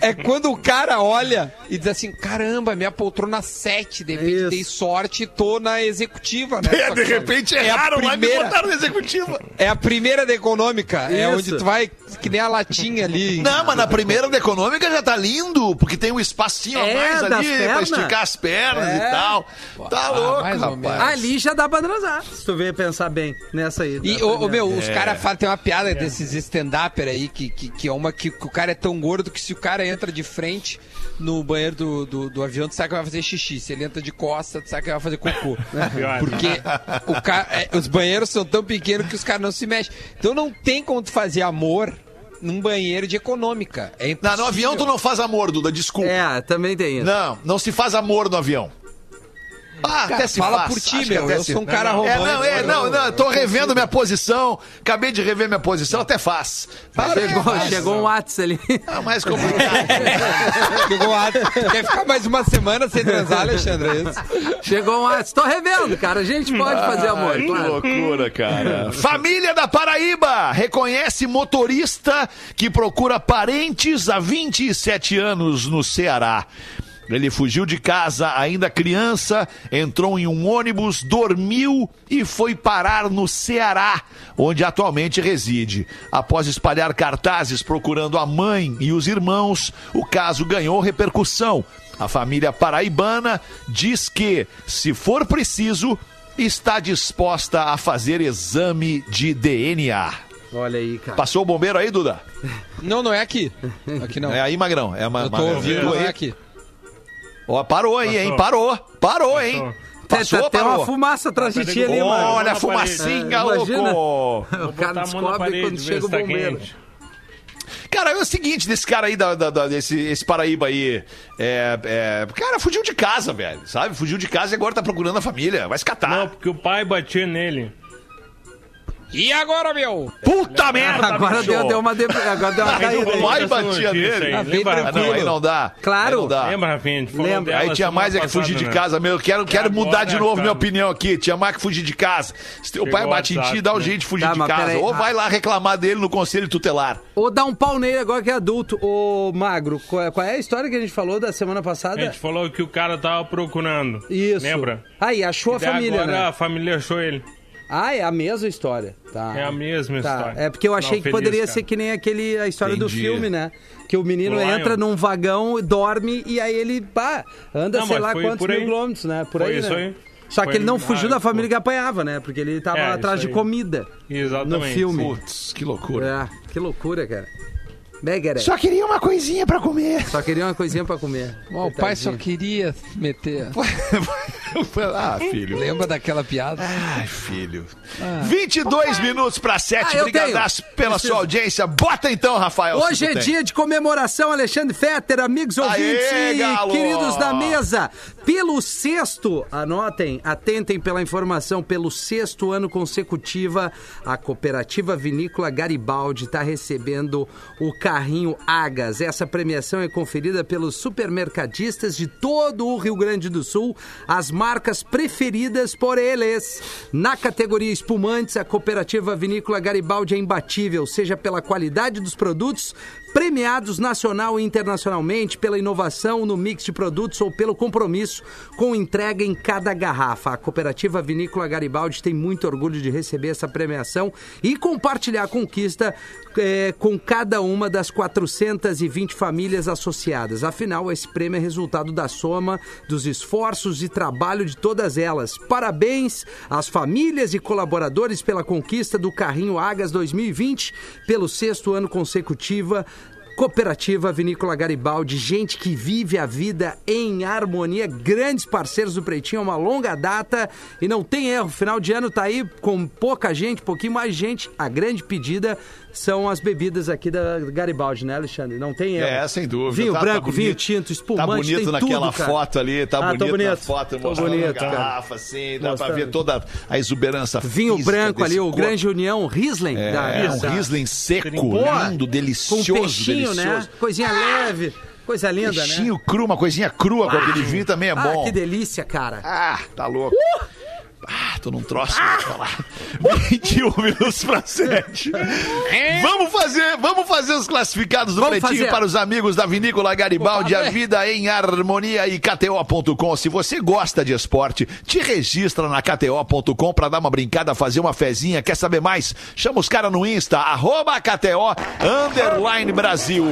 é quando o cara olha e diz assim: caramba, minha poltrona 7. De repente Isso. dei sorte e tô na executiva, né? É, de repente é a erraram lá e me primeira- botaram na executiva. É a primeira da econômica. É Isso. onde tu vai que nem a latinha ali. Não, mas na primeira da econômica já tá lindo, porque tem um espacinho É, a mais ali pra pernas. esticar as pernas É. e tal. Tá Ah, louco, rapaz. Ali já dá pra transar, se tu ver pensar bem nessa aí. E, da ô, ô, meu, os caras falam, tem uma piada desses stand-upper aí, que, que, que é uma que, que o cara é tão gordo que se o cara entra de frente no banheiro do, do, do avião, tu sabe que vai fazer xixi. Se ele entra de costa, tu sabe que vai fazer cocô. Pior. Porque o ca- é, os banheiros são tão pequenos que os caras não se mexem. Então não tem como tu fazer amor num banheiro de econômica. É Não, no avião tu não faz amor, Duda, desculpa. É, também tem isso. Não, não se faz amor no avião. Ah, Cara, até se fala faz. por ti, Acho meu. Eu se- sou um cara É, romântico. não, é, não, não, tô revendo minha posição. Acabei de rever minha posição, até faz. Mas Chegou, faz. chegou um WhatsApp ali. É mais complicado. Chegou a- Quer ficar mais uma semana sem transar, Alexandre? É isso? Chegou um WhatsApp. Tô revendo, cara. A gente pode fazer amor, que claro. loucura, cara. Família da Paraíba reconhece motorista que procura parentes há 27 anos no Ceará. Ele fugiu de casa ainda criança, entrou em um ônibus, dormiu e foi parar no Ceará, onde atualmente reside. Após espalhar cartazes procurando a mãe e os irmãos, o caso ganhou repercussão. A família paraibana diz que, se for preciso, está disposta a fazer exame de DNA. Olha aí, cara. Passou o bombeiro aí, Duda? Não, não é aqui. Aqui não. É aí, Magrão. É ma Eu tô ouvindo, não aí? é aqui. Ó, parou aí, hein? Parou. Parou, hein? Tem, Passou, tem uma parou. fumaça atrás de ti ali, mano. Olha a fumacinha. Imagina. louco! O cara descobre parede, quando chega o tá bombeiro. quente. Cara, é o seguinte, desse cara aí, da, da- da- desse esse Paraíba aí. É, é, cara, fugiu de casa, velho. Sabe? Fugiu de casa e agora tá procurando a família. Vai se catar. Não, porque o pai batia nele. E agora, meu? Puta merda, Agora bicho. deu, deu uma, de... agora deu uma caída aí. Vai Essa batia nele. aí, Ah, lembra, Ah, não, aí não dá. Claro. Aí não dá. Lembra, Rafinha? A Lembra. Aí tinha mais é que fugir passada, de né? casa, meu. Quero, quero agora, mudar de novo cara. minha opinião aqui. Tinha mais que fugir de casa. Se teu Chegou pai bate em ti, dá um né? jeito de fugir Tá, de casa. peraí. Ou Ah. vai lá reclamar dele no conselho tutelar. Ou dá um pau nele agora que é adulto. Ô, Magro, qual é, qual é a história que a gente falou da semana A passada? gente falou que o cara tava procurando. Isso. Lembra? Aí, achou a família, agora né? a família achou ele. Ah, é a mesma história. Tá. É a mesma Tá. história. É porque eu achei Não, que feliz, poderia cara. ser que nem aquele a história Entendi. do filme, né? Que o menino O Lion. entra num vagão, dorme e aí ele, pá, anda Não, sei lá quantos mil quilômetros, né? Por Foi aí, isso né? aí. Só Foi que ele não fugiu da família que apanhava, né? Porque ele tava É, atrás de comida no Exatamente. filme. Putz, que loucura. É, que loucura, cara. Begere. Só queria uma coisinha pra comer. Só queria uma coisinha pra comer. O pai só queria meter. ah, filho. Lembra daquela piada? Ai, filho. 22 minutos para 7. Ah, Obrigadas pela Preciso. sua audiência. Bota então, Rafael. Hoje é tem. dia de comemoração, Alexandre Fetter, amigos ouvintes Aê, e galo! queridos da mesa. Pelo sexto, anotem, atentem pela informação, pelo sexto ano consecutiva, a Cooperativa Vinícola Garibaldi está recebendo o carrinho Agas. Essa premiação é conferida pelos supermercadistas de todo o Rio Grande do Sul, as marcas preferidas por eles. Na categoria espumantes, a Cooperativa Vinícola Garibaldi é imbatível, seja pela qualidade dos produtos, premiados nacional e internacionalmente pela inovação no mix de produtos ou pelo compromisso com entrega em cada garrafa. A Cooperativa Vinícola Garibaldi tem muito orgulho de receber essa premiação e compartilhar a conquista eh, com cada uma das 420 famílias associadas. Afinal, esse prêmio é resultado da soma dos esforços e trabalho de todas elas. Parabéns às famílias e colaboradores pela conquista do Carrinho Agas 2020 pelo sexto ano consecutiva Cooperativa Vinícola Garibaldi, gente que vive a vida em harmonia, grandes parceiros do Pretinho, uma longa data e não tem erro. Final de ano tá aí com pouca gente, pouquinho mais gente. A grande pedida são as bebidas aqui da Garibaldi, né, Alexandre? Não tem erro. É, sem dúvida. Vinho Tá- tá branco, bonito. vinho tinto, espumante, Tá bonito naquela tudo, cara. foto ali, tá Ah, tô bonito, na bonito. foto, Tô mostrando bonito, a cara. garrafa, assim, dá pra Mostrando. ver toda a exuberância Vinho branco ali, desse o corpo. Grande União Riesling. da- É, um da- Riesling seco, lindo, Com delicioso, peixinho, né? delicioso. Coisinha leve, coisa linda, né? Peixinho cru, uma coisinha crua com aquele vinho também é Ah, bom. que delícia, cara. Ah, tá louco. Ah, tô num troço pra falar. 21 minutos pra 7. Vamos fazer, vamos fazer os classificados do Vamos Pretinho fazer. para os amigos da Vinícola Garibaldi, a vida em harmonia e KTO.com. Se você gosta de esporte, te registra na KTO.com pra dar uma brincada, fazer uma fezinha. Quer saber mais? Chama os caras no Insta, arroba KTO, underline Brasil.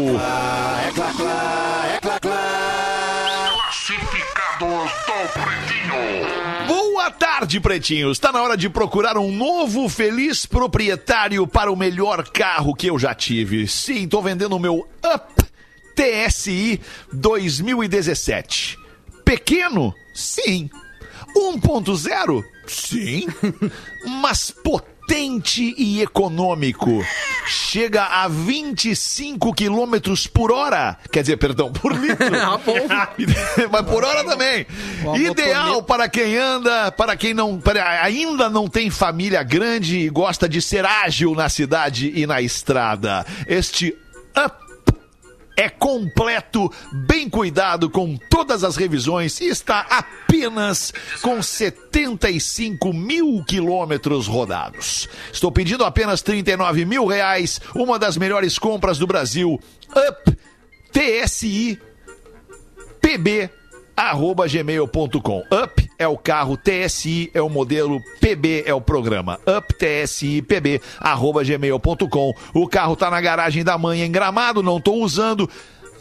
Boa tarde, pretinhos. Está na hora de procurar um novo feliz proprietário para o melhor carro que eu já tive. Sim, tô vendendo o meu Up TSI 2017. Pequeno? Sim. 1.0? Sim. Mas potente e econômico. Chega a 25 quilômetros por hora. Quer dizer, perdão, por litro. Ah. Mas por hora também. Ideal para quem anda, para quem não para- ainda não tem família grande e gosta de ser ágil na cidade e na estrada. Este Up é completo, bem cuidado com todas as revisões e está apenas com 75 mil quilômetros rodados. Estou pedindo apenas 39 mil reais, uma das melhores compras do Brasil. Up TSI pb arroba gmail.com Up é o carro, TSI é o modelo, PB é o programa. Up TSI PB arroba gmail.com O carro tá na garagem da mãe em Gramado, não tô usando.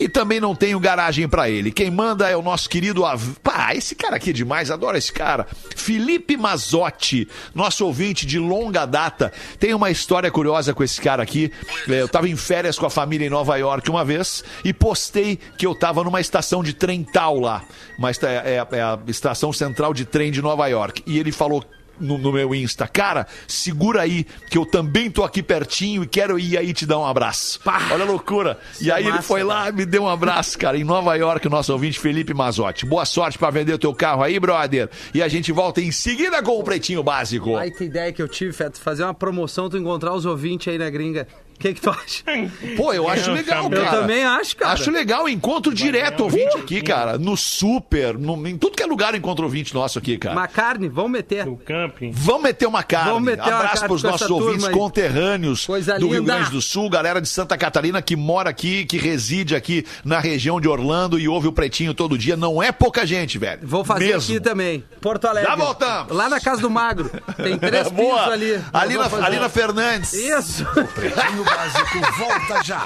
E também não tenho garagem pra ele. Quem manda é o nosso querido. Av... Pá, esse cara aqui é demais, adoro esse cara. Felipe Mazotti, nosso ouvinte de longa data. Tem uma história curiosa com esse cara aqui. É, Eu tava em férias com a família em Nova York uma vez e postei que eu tava numa estação de trem tal lá. Mas é, é- é a estação central de trem de Nova York. E ele falou. No, no meu Insta, cara, segura aí, que eu também tô aqui pertinho e quero ir aí te dar um abraço. Olha a loucura. E é aí ele massa, foi lá, me deu um abraço, cara, em Nova York, o nosso ouvinte Felipe Mazotti. Boa sorte pra vender o teu carro aí, brother. E a gente volta em seguida com o Pretinho Básico. Ai, que ideia que eu tive, Feto, fazer uma promoção, tu encontrar os ouvintes aí na gringa. O que, que tu acha? Pô, eu acho Eu legal, cara. Eu também acho, cara. Acho legal, encontro direto ouvinte aqui, cara. No super, no- em tudo que é lugar encontro ouvinte nosso aqui, cara. Uma carne, vamos meter. No camping. Vamos meter uma carne. Vamos meter uma Abraço carne pros nossos ouvintes aí. conterrâneos Coisa do Rio linda. Grande do Sul, galera de Santa Catarina que mora aqui, que reside aqui na região de Orlando e ouve o Pretinho todo dia. Não é pouca gente, velho. Vou fazer Mesmo. aqui também. Porto Alegre. Já voltamos. Lá na casa do Magro. Tem três pisos ali. Ali Nós na, vamos ali fazer. na Fernandes. Isso. Pretinho Básico volta já.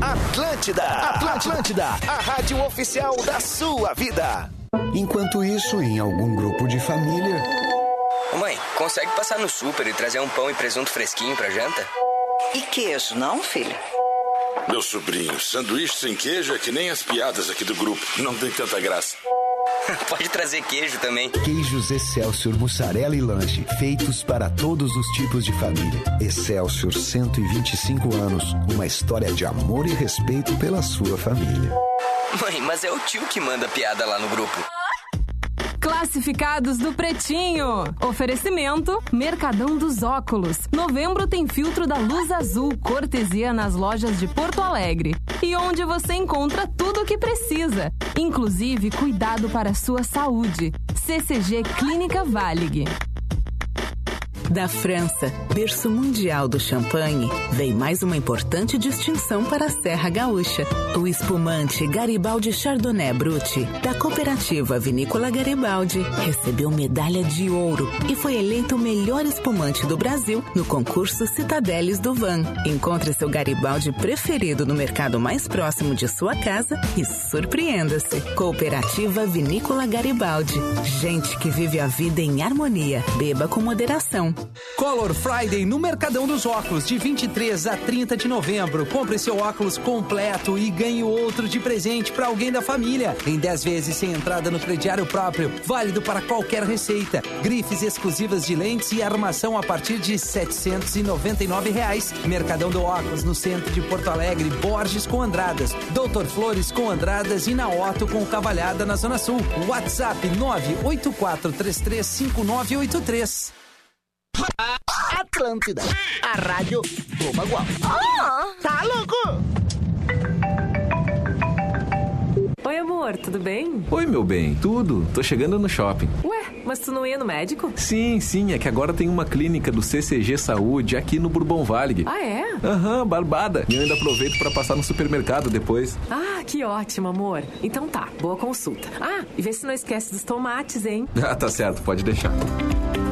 Atlântida, Atlântida, a rádio oficial da sua vida. Enquanto isso, em algum grupo de família, Ô, Mãe, consegue passar no super e trazer um pão e presunto fresquinho pra janta? E queijo, não, filho? Meu sobrinho, sanduíche sem queijo é que nem as piadas aqui do grupo. Não tem tanta graça. Pode trazer queijo também. queijos Excelsior mussarela e lanche, feitos para todos os tipos de família. Excelsior 125 anos, uma história de amor e respeito pela sua família. Mãe, mas é o tio que manda piada lá no grupo. Classificados do Pretinho. Oferecimento Mercadão dos Óculos. Novembro tem filtro da luz azul, cortesia nas lojas de Porto Alegre. E onde você encontra tudo o que precisa, inclusive cuidado para a sua saúde. CCG Clínica Valig. Da França, berço mundial do champanhe, vem mais uma importante distinção para a Serra Gaúcha. O espumante Garibaldi Chardonnay Brut, da cooperativa Vinícola Garibaldi, recebeu medalha de ouro e foi eleito o melhor espumante do Brasil no concurso Citadeles do Van. Encontre seu Garibaldi preferido no mercado mais próximo de sua casa e surpreenda-se. Cooperativa Vinícola Garibaldi. Gente que vive a vida em harmonia. Beba com moderação. Color Friday no Mercadão dos Óculos, de 23 a 30 de novembro. Compre seu óculos completo e ganhe outro de presente para alguém da família. Em 10 vezes sem entrada no crediário próprio. Válido para qualquer receita. Grifes exclusivas de lentes e armação a partir de 799 reais. Mercadão do Óculos, no centro de Porto Alegre. Borges com Andradas. Doutor Flores com Andradas e na Otto com Cavalhada na Zona Sul. WhatsApp 984335983. Atlântida, a rádio do Bagual. tá louco? Oi, amor, tudo bem? Oi, meu bem, tudo? Tô chegando no shopping. Ué, mas tu não ia no médico? Sim, sim, é que agora tem uma clínica do CCG Saúde aqui no Bourbon Vale. Ah, é? Aham, barbada. E eu ainda aproveito para passar no supermercado depois. Ah, que ótimo, amor. Então tá, boa consulta. Ah, e vê se não esquece dos tomates, hein? Ah, tá certo, pode deixar.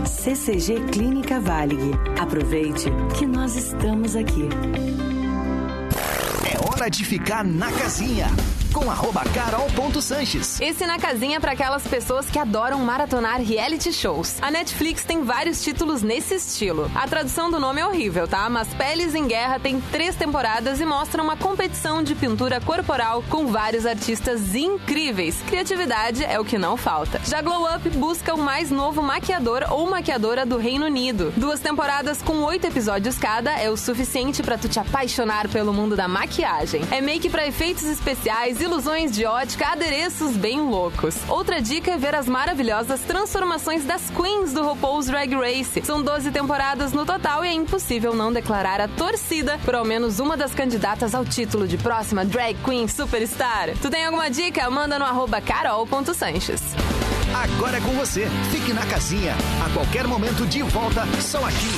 CCG Clínica Valig. Aproveite que nós estamos aqui. É hora de ficar na casinha. Com arroba carol.sanches. Esse na casinha para aquelas pessoas que adoram maratonar reality shows. A Netflix tem vários títulos nesse estilo. A tradução do nome é horrível, tá? Mas Peles em Guerra tem três temporadas e mostra uma competição de pintura corporal com vários artistas incríveis. Criatividade é o que não falta. Já Glow Up busca o mais novo maquiador ou maquiadora do Reino Unido. Duas temporadas com oito episódios cada é o suficiente para tu te apaixonar pelo mundo da maquiagem. É make para efeitos especiais, ilusões de ótica, adereços bem loucos. Outra dica é ver as maravilhosas transformações das queens do RuPaul's Drag Race. São 12 temporadas no total e é impossível não declarar a torcida por ao menos uma das candidatas ao título de próxima Drag Queen Superstar. Tu tem alguma dica? Manda no arroba carol.sanches. Agora é com você. Fique na casinha. A qualquer momento de volta, só aqui.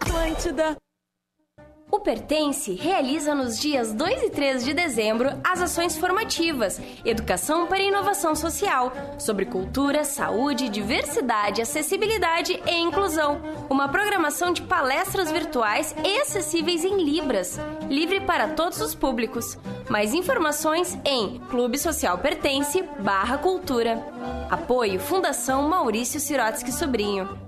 Atlântida. O Pertence realiza nos dias 2 e 3 de dezembro as ações formativas Educação para Inovação Social, sobre cultura, saúde, diversidade, acessibilidade e inclusão. Uma programação de palestras virtuais e acessíveis em Libras, livre para todos os públicos. Mais informações em Clube Social Pertence barra Cultura. Apoio Fundação Maurício Sirotsky Sobrinho.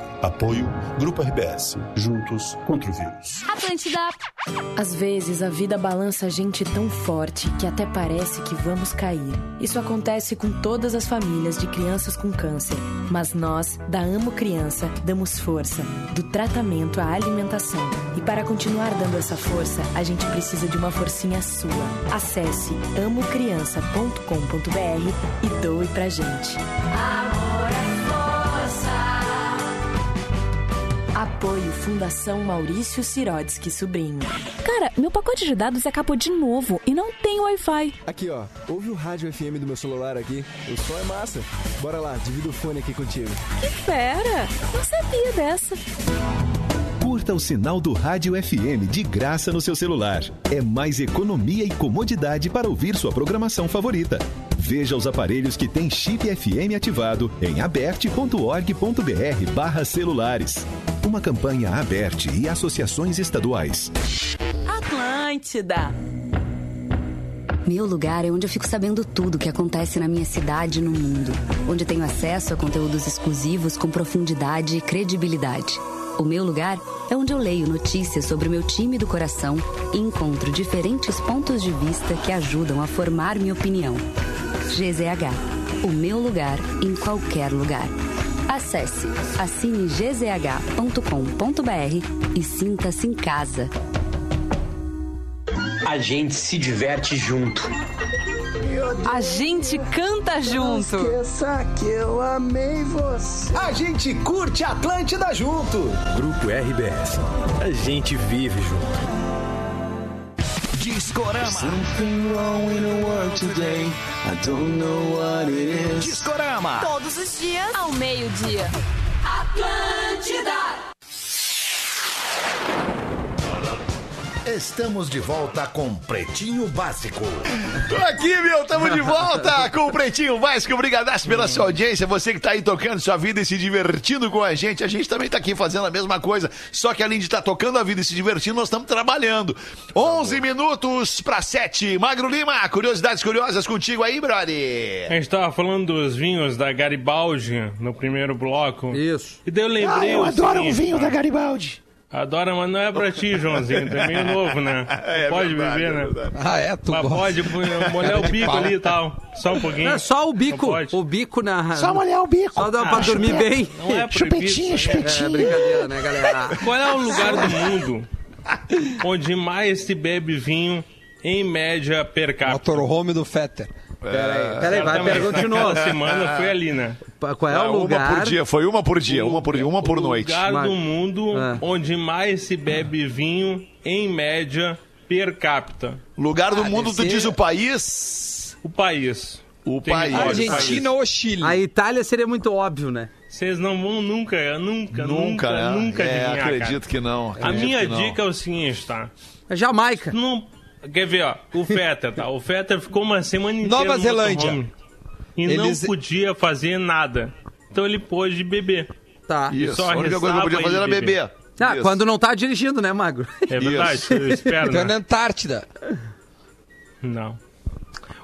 Apoio Grupo RBS. Juntos contra o vírus. Atlântida. Às vezes a vida balança a gente tão forte que até parece que vamos cair. Isso acontece com todas as famílias de crianças com câncer. Mas nós, da Amo Criança, damos força, do tratamento à alimentação. E para continuar dando essa força, a gente precisa de uma forcinha sua. Acesse amocriança.com.br e doe pra gente. Amor Apoio Fundação Maurício Sirodsky Sobrinho. Cara, meu pacote de dados acabou de novo e não tem Wi-Fi. Aqui, ó. Ouve o rádio FM do meu celular aqui. O som é massa. Bora lá, divido o fone aqui contigo. Que fera! Não sabia dessa. Curta o sinal do Rádio FM de graça no seu celular. É mais economia e comodidade para ouvir sua programação favorita. Veja os aparelhos que têm chip FM ativado em aberte.org.br barra celulares. Uma campanha aberte e associações estaduais. Atlântida. Meu lugar é onde eu fico sabendo tudo o que acontece na minha cidade e no mundo. Onde tenho acesso a conteúdos exclusivos com profundidade e credibilidade. O meu lugar é onde eu leio notícias sobre o meu time do coração e encontro diferentes pontos de vista que ajudam a formar minha opinião. GZH. O meu lugar em qualquer lugar. Acesse assine gzh.com.br e sinta-se em casa. A gente se diverte junto. A gente canta junto. Esqueça que eu amei você. A gente curte Atlântida junto. Grupo RBS. A gente vive junto. Discorama. Something wrong in the world today. I don't know what it is. Discorama. Todos os dias, ao meio-dia. Atlântida. Estamos de volta com Pretinho Básico. Tô aqui, meu, tamo de volta com o Pretinho Básico. Obrigadaço pela sua audiência. Você que tá aí tocando sua vida e se divertindo com a gente. A gente também tá aqui fazendo a mesma coisa. Só que além de estar tá tocando a vida e se divertindo, nós estamos trabalhando. 11 minutos para 7. Magro Lima, curiosidades curiosas contigo aí, brother. A gente tava falando dos vinhos da Garibaldi no primeiro bloco. Isso. E daí eu lembrei. Ah, eu adoro o vinho cara. da Garibaldi. Adora, mas não é pra ti, Joãozinho. Tu é meio novo, né? É pode verdade, beber, é né? verdade. Ah, é? Tu Mas gosta? pode molhar o bico ali e tal. Só um pouquinho. É só o bico, Não o bico na. Só molhar o bico. Só dá pra Ah, dormir chupeta. bem. Não é Chupetinha, proibido. É brincadeira, né, galera? Qual é o lugar do mundo onde mais se bebe vinho em média per capita? Motorhome do Fetter. Peraí, peraí, vai, pergunta de novo. Semana foi ali, né? Qual é Ah, o lugar? Uma por dia, foi uma por dia, uma por dia, uma por o noite. lugar do mundo Ah. onde mais se bebe vinho em média per capita. Lugar do Ah, mundo, tu ser- diz o país. O país. O Tem país. Argentina ou Chile? A Itália seria muito óbvio, né? Vocês não vão nunca, nunca, nunca, Nunca, né? nunca é, adivinhar, acredito cara. que não. A acredito minha que não. dica é o seguinte, tá? A Jamaica. Não, quer ver, ó, o Fetter, tá? O Fetter ficou uma semana inteira Nova no Zelândia. E Eles- não podia fazer nada. Então ele pôde beber. Tá. Isso, Só a única coisa que podia fazer era beber. beber. Ah, Isso. quando não tá dirigindo, né, Magro? É verdade, Isso. eu espero, Então é na né? Antártida. Não.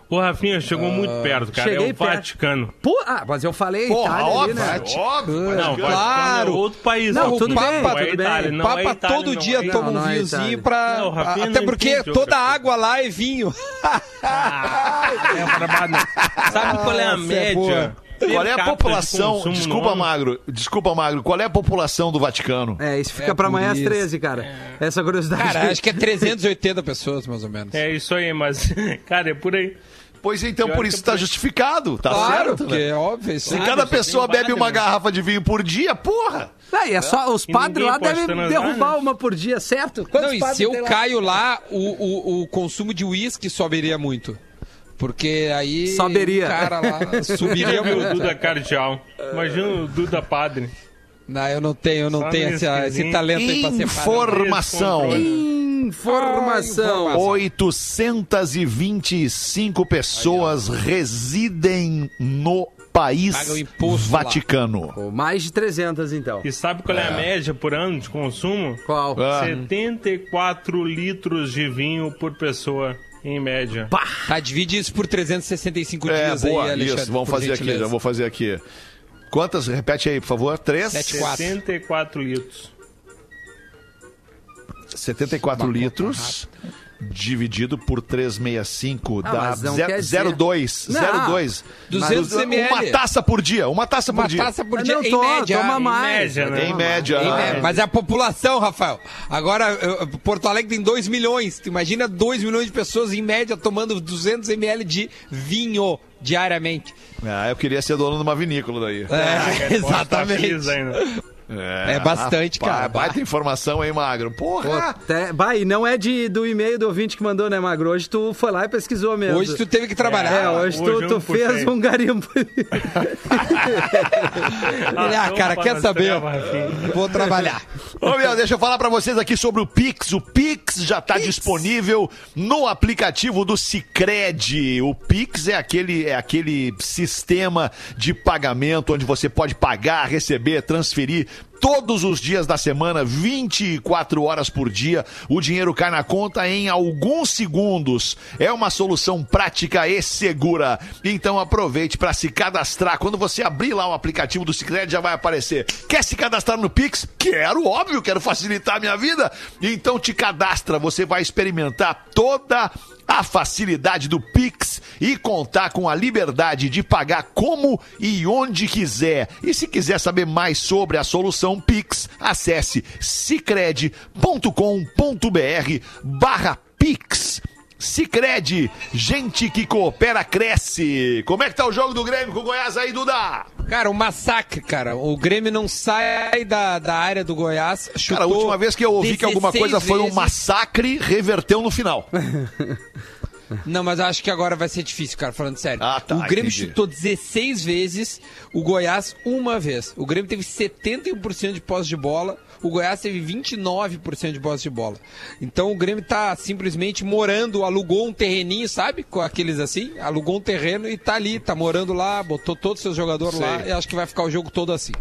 O Rafinha chegou muito perto, cara. cheguei é o perto. Vaticano. Pô, ah, mas eu falei Porra, Itália óbvio, ali, né? óbvio. Não, Vaticano claro. é outro país. Não, né? tudo Papa- bem, Não é tudo bem. Itália, não é Papa Itália, todo não dia é toma um Não, não é vinhozinho Itália. pra. Não, Até não porque entende toda a água lá é vinho. Ah, é. Sabe qual é a é média? Qual é a de população? no Desculpa? Magro. Desculpa, Magro. Qual é a população do Vaticano? É, isso fica É pra amanhã às isso. 13, cara. Essa curiosidade. Cara, acho que é 380 pessoas, mais ou menos. É isso aí, mas, cara, é por aí. Pois então, por isso eu tá fui- justificado, tá claro, certo? porque né? é óbvio. Isso Se aí. cada pessoa um bebe uma garrafa de vinho por dia, porra! E é só, os padres lá devem derrubar né? uma por dia, certo? Quantos Não, e se eu lá? caio lá, o, o, o consumo de uísque soberia muito. Porque aí. Soberia. O cara lá subiria o. Duda Cardeal. Imagina o Duda Padre. Não, eu não tenho, eu não Só tenho esse, esse talento aí pra separar. Informação. Informação. 825 pessoas residem no país lá. Vaticano. Pô, mais de 300, então. E sabe qual é. a média por ano de consumo? Qual? Ah. 74 litros de vinho por pessoa, em média. Tá, divide isso por 365 É, dias boa, aí, Alexandre. isso. Vamos fazer aqui, gentileza. já vou fazer aqui. Quantas? Repete aí, por favor. Três? Sete, quatro. 74 litros. 74 litros. Dividido por 365 Ah, dá mas não quer dizer- 0,2. Não. 0,2. 200 ml. Uma taça por dia. Uma taça por Uma dia. taça por dia, não em tô- média. toma em mais. média, né? Em média. Em ah, média. Mas é a população, Rafael. Agora, Porto Alegre tem 2 milhões. Tu imagina 2 milhões de pessoas, em média, tomando 200 ml de vinho diariamente. Ah, eu queria ser dono de uma vinícola daí. É, exatamente. Ainda. É bastante, rapaz, cara. Baita informação, hein, Magro? Porra! até... E não é de, do e-mail do ouvinte que mandou, né, Magro? Hoje tu foi lá e pesquisou mesmo. Hoje tu teve que trabalhar. É, hoje, Hoje tu, tu fez um garimpo. Ah, cara, quer saber? Vou trabalhar. Ô, meu, deixa eu falar pra vocês aqui sobre o Pix. O Pix já tá disponível no aplicativo do Cicred. O Pix é aquele, é aquele sistema de pagamento onde você pode pagar, receber, transferir todos os dias da semana, 24 horas por dia. O dinheiro cai na conta em alguns segundos. É uma solução prática e segura. Então aproveite para se cadastrar. Quando você abrir lá o aplicativo do Sicredi já vai aparecer. Quer se cadastrar no Pix? Quero, óbvio, quero facilitar a minha vida. Então te cadastra, você vai experimentar toda a facilidade do Pix e contar com a liberdade de pagar como e onde quiser. E se quiser saber mais sobre a solução Pix, acesse cicred.com.br barra Pix. Cicred, gente que coopera cresce. Como é que tá o jogo do Grêmio com o Goiás aí, Duda? Cara, um massacre, cara. O Grêmio não sai da, da área do Goiás. Cara, a última vez que eu ouvi que alguma 16 coisa foi um vezes. massacre, reverteu no final. Não, mas eu acho que agora vai ser difícil, cara, falando sério. Ah, tá, o Grêmio entendi. chutou 16 vezes, o Goiás uma vez. O Grêmio teve 71% de posse de bola, o Goiás teve 29% de posse de bola. Então o Grêmio tá simplesmente morando, alugou um terreninho, sabe? Com aqueles assim, alugou um terreno e tá ali, tá morando lá, botou todos os seus jogadores lá e acho que vai ficar o jogo todo assim.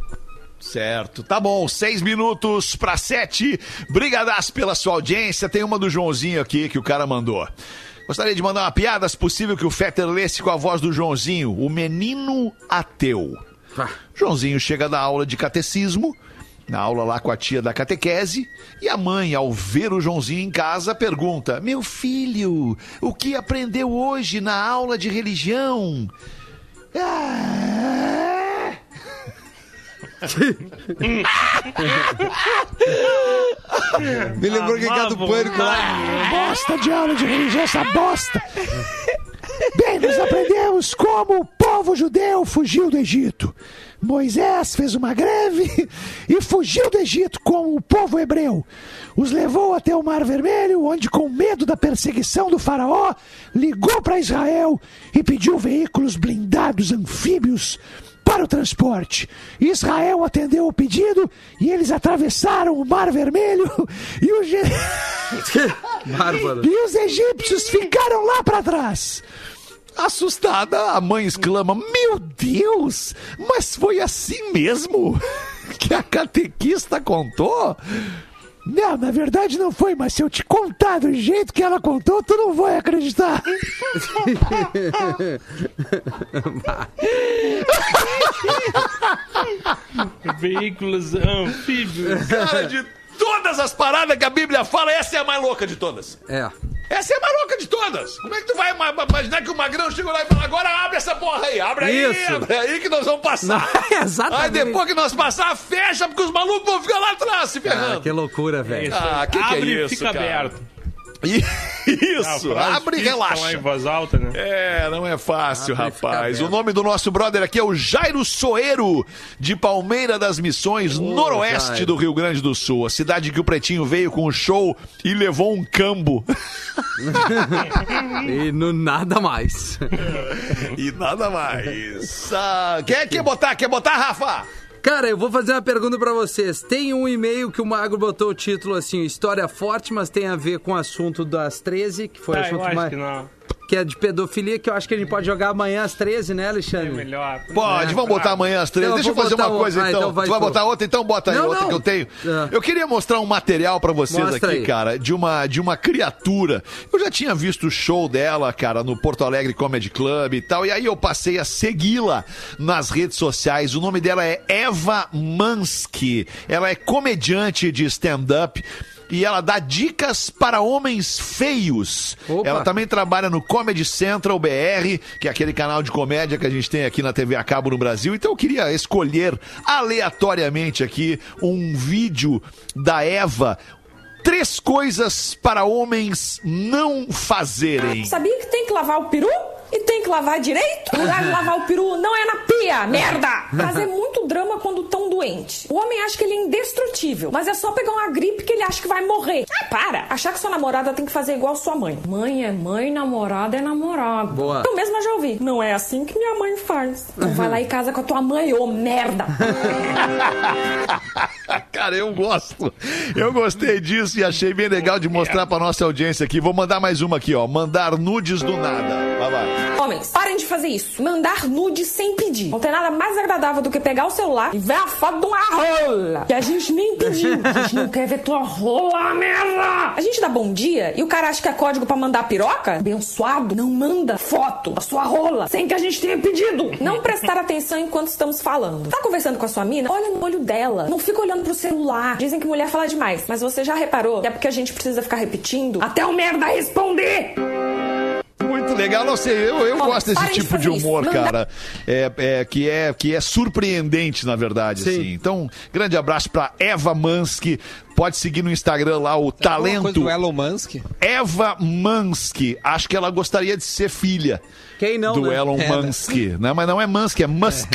Certo, tá bom, seis minutos para sete. Brigadas pela sua audiência. Tem uma do Joãozinho aqui que o cara mandou. Gostaria de mandar uma piada, se possível, que o Fetter lesse com a voz do Joãozinho, o menino ateu. Joãozinho chega da aula de catecismo, na aula lá com a tia da catequese, e a mãe, ao ver o Joãozinho em casa, pergunta: Meu filho, o que aprendeu hoje na aula de religião? Ah, Me lembrou que é do pânico lá. Bosta de aula de religião, essa bosta! Bem, nós aprendemos como o povo judeu fugiu do Egito. Moisés fez uma greve e fugiu do Egito como o povo hebreu. Os levou até o Mar Vermelho, onde, com medo da perseguição do Faraó, ligou para Israel e pediu veículos blindados anfíbios para o transporte. Israel atendeu o pedido e eles atravessaram o Mar Vermelho e e os egípcios ficaram lá para trás. Assustada, a mãe exclama: Meu Deus, mas foi assim mesmo que a catequista contou? Não, na verdade não foi, mas se eu te contar do jeito que ela contou, tu não vai acreditar. Veículos anfíbios. Cara, de todas as paradas que a Bíblia fala, essa é a mais louca de todas. É. Essa é a mais louca de todas. Como é que tu vai ima- imaginar que o Magrão chegou lá e falou: agora abre essa porra aí, abre aí, Isso. abre aí que nós vamos passar. Não, exatamente. Aí depois que nós passar, fecha, porque os malucos vão ficar lá atrás se Ah, ferrando. que loucura, velho. Ah, que que é Abre e isso, fica cara? aberto. Isso, Ah, abre e relaxa. em voz alta, né? É, não é fácil, Abre rapaz. O nome do nosso brother aqui é o Jairo Soeiro, de Palmeira das Missões, noroeste Jairo. do Rio Grande do Sul. A cidade que o Pretinho veio com o show e levou um cambo. E no nada mais. e nada mais. Ah, quer, quer botar? Quer botar, Rafa? Cara, eu vou fazer uma pergunta pra vocês. Tem um e-mail que o Magro botou o título assim, história forte, mas tem a ver com o assunto das 13, que foi o Ah, eu assunto mais... que não. Que é de pedofilia, que eu acho que a gente pode jogar amanhã às 13, né, Alexandre? É melhor. Pode, vamos botar amanhã às três. Então, Deixa eu fazer uma coisa ah, então. então vai tu vai tu. botar outra? Então bota aí Não, outra não. que eu tenho. Ah. Eu queria mostrar um material pra vocês Mostra aqui, aí. cara, de uma, de uma criatura. Eu já tinha visto o show dela, cara, no Porto Alegre Comedy Club e tal. E aí eu passei a segui-la nas redes sociais. O nome dela é Eva Mansky. Ela é comediante de stand-up. E ela dá dicas para homens feios. Opa. Ela também trabalha no Comedy Central BR, que é aquele canal de comédia que a gente tem aqui na TV a cabo no Brasil. Então eu queria escolher aleatoriamente aqui um vídeo da Eva. Três coisas para homens não fazerem. Sabia que tem que lavar o peru? E tem que lavar direito? O lugar de lavar o peru não é na pia, merda! Fazer muito drama quando tão doente. O homem acha que ele é indestrutível, mas é só pegar uma gripe que ele acha que vai morrer. Ah, para! Achar que sua namorada tem que fazer igual sua mãe. Mãe é mãe, namorada é namorada. Boa. Eu mesma já ouvi. Não é assim que minha mãe faz. Então vai lá e casa com a tua mãe, ô merda! Cara, eu gosto. Eu gostei disso e achei bem legal de mostrar pra nossa audiência aqui. Vou mandar mais uma aqui, ó. Mandar nudes do nada. Vai, vai. Homens, parem de fazer isso. Mandar nude sem pedir. Não tem nada mais agradável do que pegar o celular e ver a foto de uma rola. Que a gente nem pediu. A gente não quer ver tua rola, merda! A gente dá bom dia e o cara acha que é código pra mandar piroca? Abençoado, não manda foto da sua rola sem que a gente tenha pedido. Não prestar atenção enquanto estamos falando. Tá conversando com a sua mina? Olha no olho dela. Não fica olhando pro celular. Dizem que mulher fala demais. Mas você já reparou que é porque a gente precisa ficar repetindo até o merda responder? Muito legal, não sei, eu, eu gosto desse tipo de humor, Não cara. É, é, que, é, que é surpreendente, na verdade, assim. Então, grande abraço pra Eva Mansky. Pode seguir no Instagram lá, o Alguma Talento. coisa do Elon Musk? Eva Mansky. Acho que ela gostaria de ser filha Quem não, do né? Elon É, né? Musk. Né? Mas não é Musk, é Musk.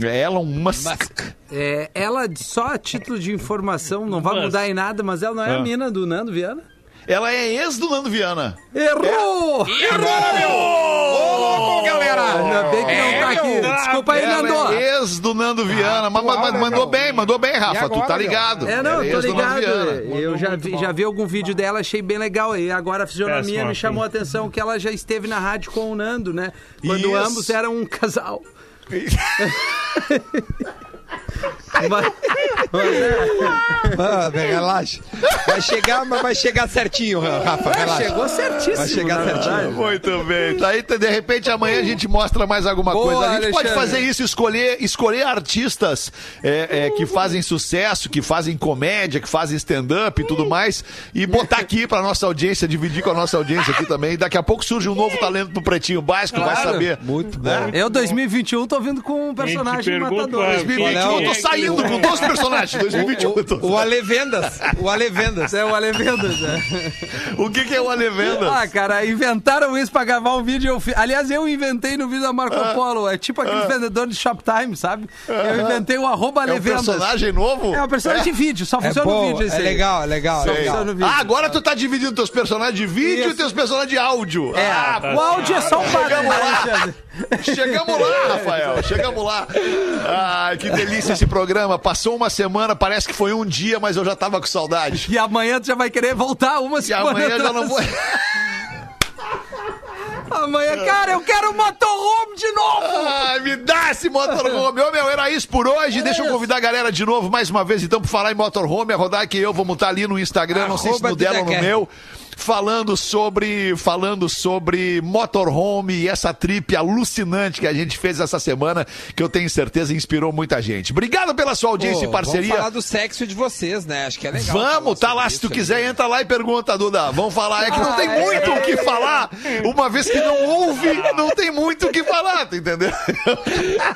É Elon Musk. É, ela, só a título de informação, não vai Musk. mudar em nada, mas ela não é Ah. a mina do Nando Viana? Ela é ex do Nando Viana. Errou! Errou, galera! Ainda bem que não tá aqui. Desculpa aí, Ela Nando. é ex do Nando Viana. mas, mas- mas mandou bem, mandou bem, Rafa. tu tá ligado. É, não, Ela eu tô ex do Nando ligado. Viana. Eu já vi, já vi algum vídeo dela, achei bem legal. E agora a fisionomia Péssimo, me chamou a atenção que ela já esteve na rádio com o Nando, né? Quando Isso. ambos eram um casal. Mas- mas é. Ah, relaxa. Vai chegar, mas vai chegar certinho, Rafa. Relaxa. Chegou certíssimo, Vai chegar certinho. Muito bem. Tá aí, de repente amanhã a gente mostra mais alguma Boa, coisa. A gente pode Alexandre. fazer isso, escolher, escolher artistas é, é, que fazem sucesso, que fazem comédia, que fazem stand-up e tudo mais, e botar aqui pra nossa audiência, dividir com a nossa audiência aqui também. Daqui a pouco surge um novo talento pro Pretinho Básico, vai Claro. saber. Muito bom. Eu, 2021, tô vindo com um personagem matador. 2021 eu tô saindo com todos os personagens. 2021 eu tô... O Ale Vendas. O Ale Vendas. É o Ale Vendas, é. O que, que é o Ale Vendas? Ah, cara, inventaram isso pra gravar um vídeo. Eu fi... Aliás, eu inventei no vídeo da Marco Ah. Polo. É tipo aquele vendedor de Shoptime, sabe? Eu inventei o arroba É um Alevendas. personagem novo? É um personagem de vídeo, só É funciona bom, no vídeo esse é aí. legal, é legal, Só é legal. funciona no vídeo. Ah, agora tu tá dividindo teus personagens de vídeo Isso. e teus personagens de áudio. É, ah, o áudio é só um barulho, Chegamos lá. Rafael. Chegamos lá. Ah, que delícia esse programa. Passou uma semana, parece que foi um dia, mas eu já tava com saudade. E amanhã tu já vai querer voltar uma E semana amanhã já não vou. Amanhã, cara, eu quero o motorhome de novo! Ai, me dá esse motorhome. Ô, meu, era isso por hoje. Deixa eu convidar a galera de novo, mais uma vez, então, pra falar em motorhome. A rodar que eu vou montar ali no Instagram, não sei se Arroba no dela ou no meu. Falando sobre, falando sobre motorhome e essa trip alucinante que a gente fez essa semana, que eu tenho certeza inspirou muita gente. Obrigado pela sua audiência Pô, e parceria. Vamos falar do sexo de vocês, né? Acho que é legal. Vamos, tá lá. Se tu quiser, entra lá e pergunta, Duda. Vamos falar. É que não tem muito o que falar. Uma vez que não ouve, não tem muito o que falar, tu entendeu?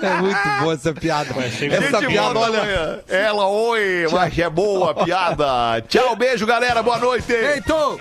É muito boa essa piada. Essa Gente, piada, olha. Ela, oi, mas é boa a piada. Tchau, beijo, galera. Boa noite. Eito!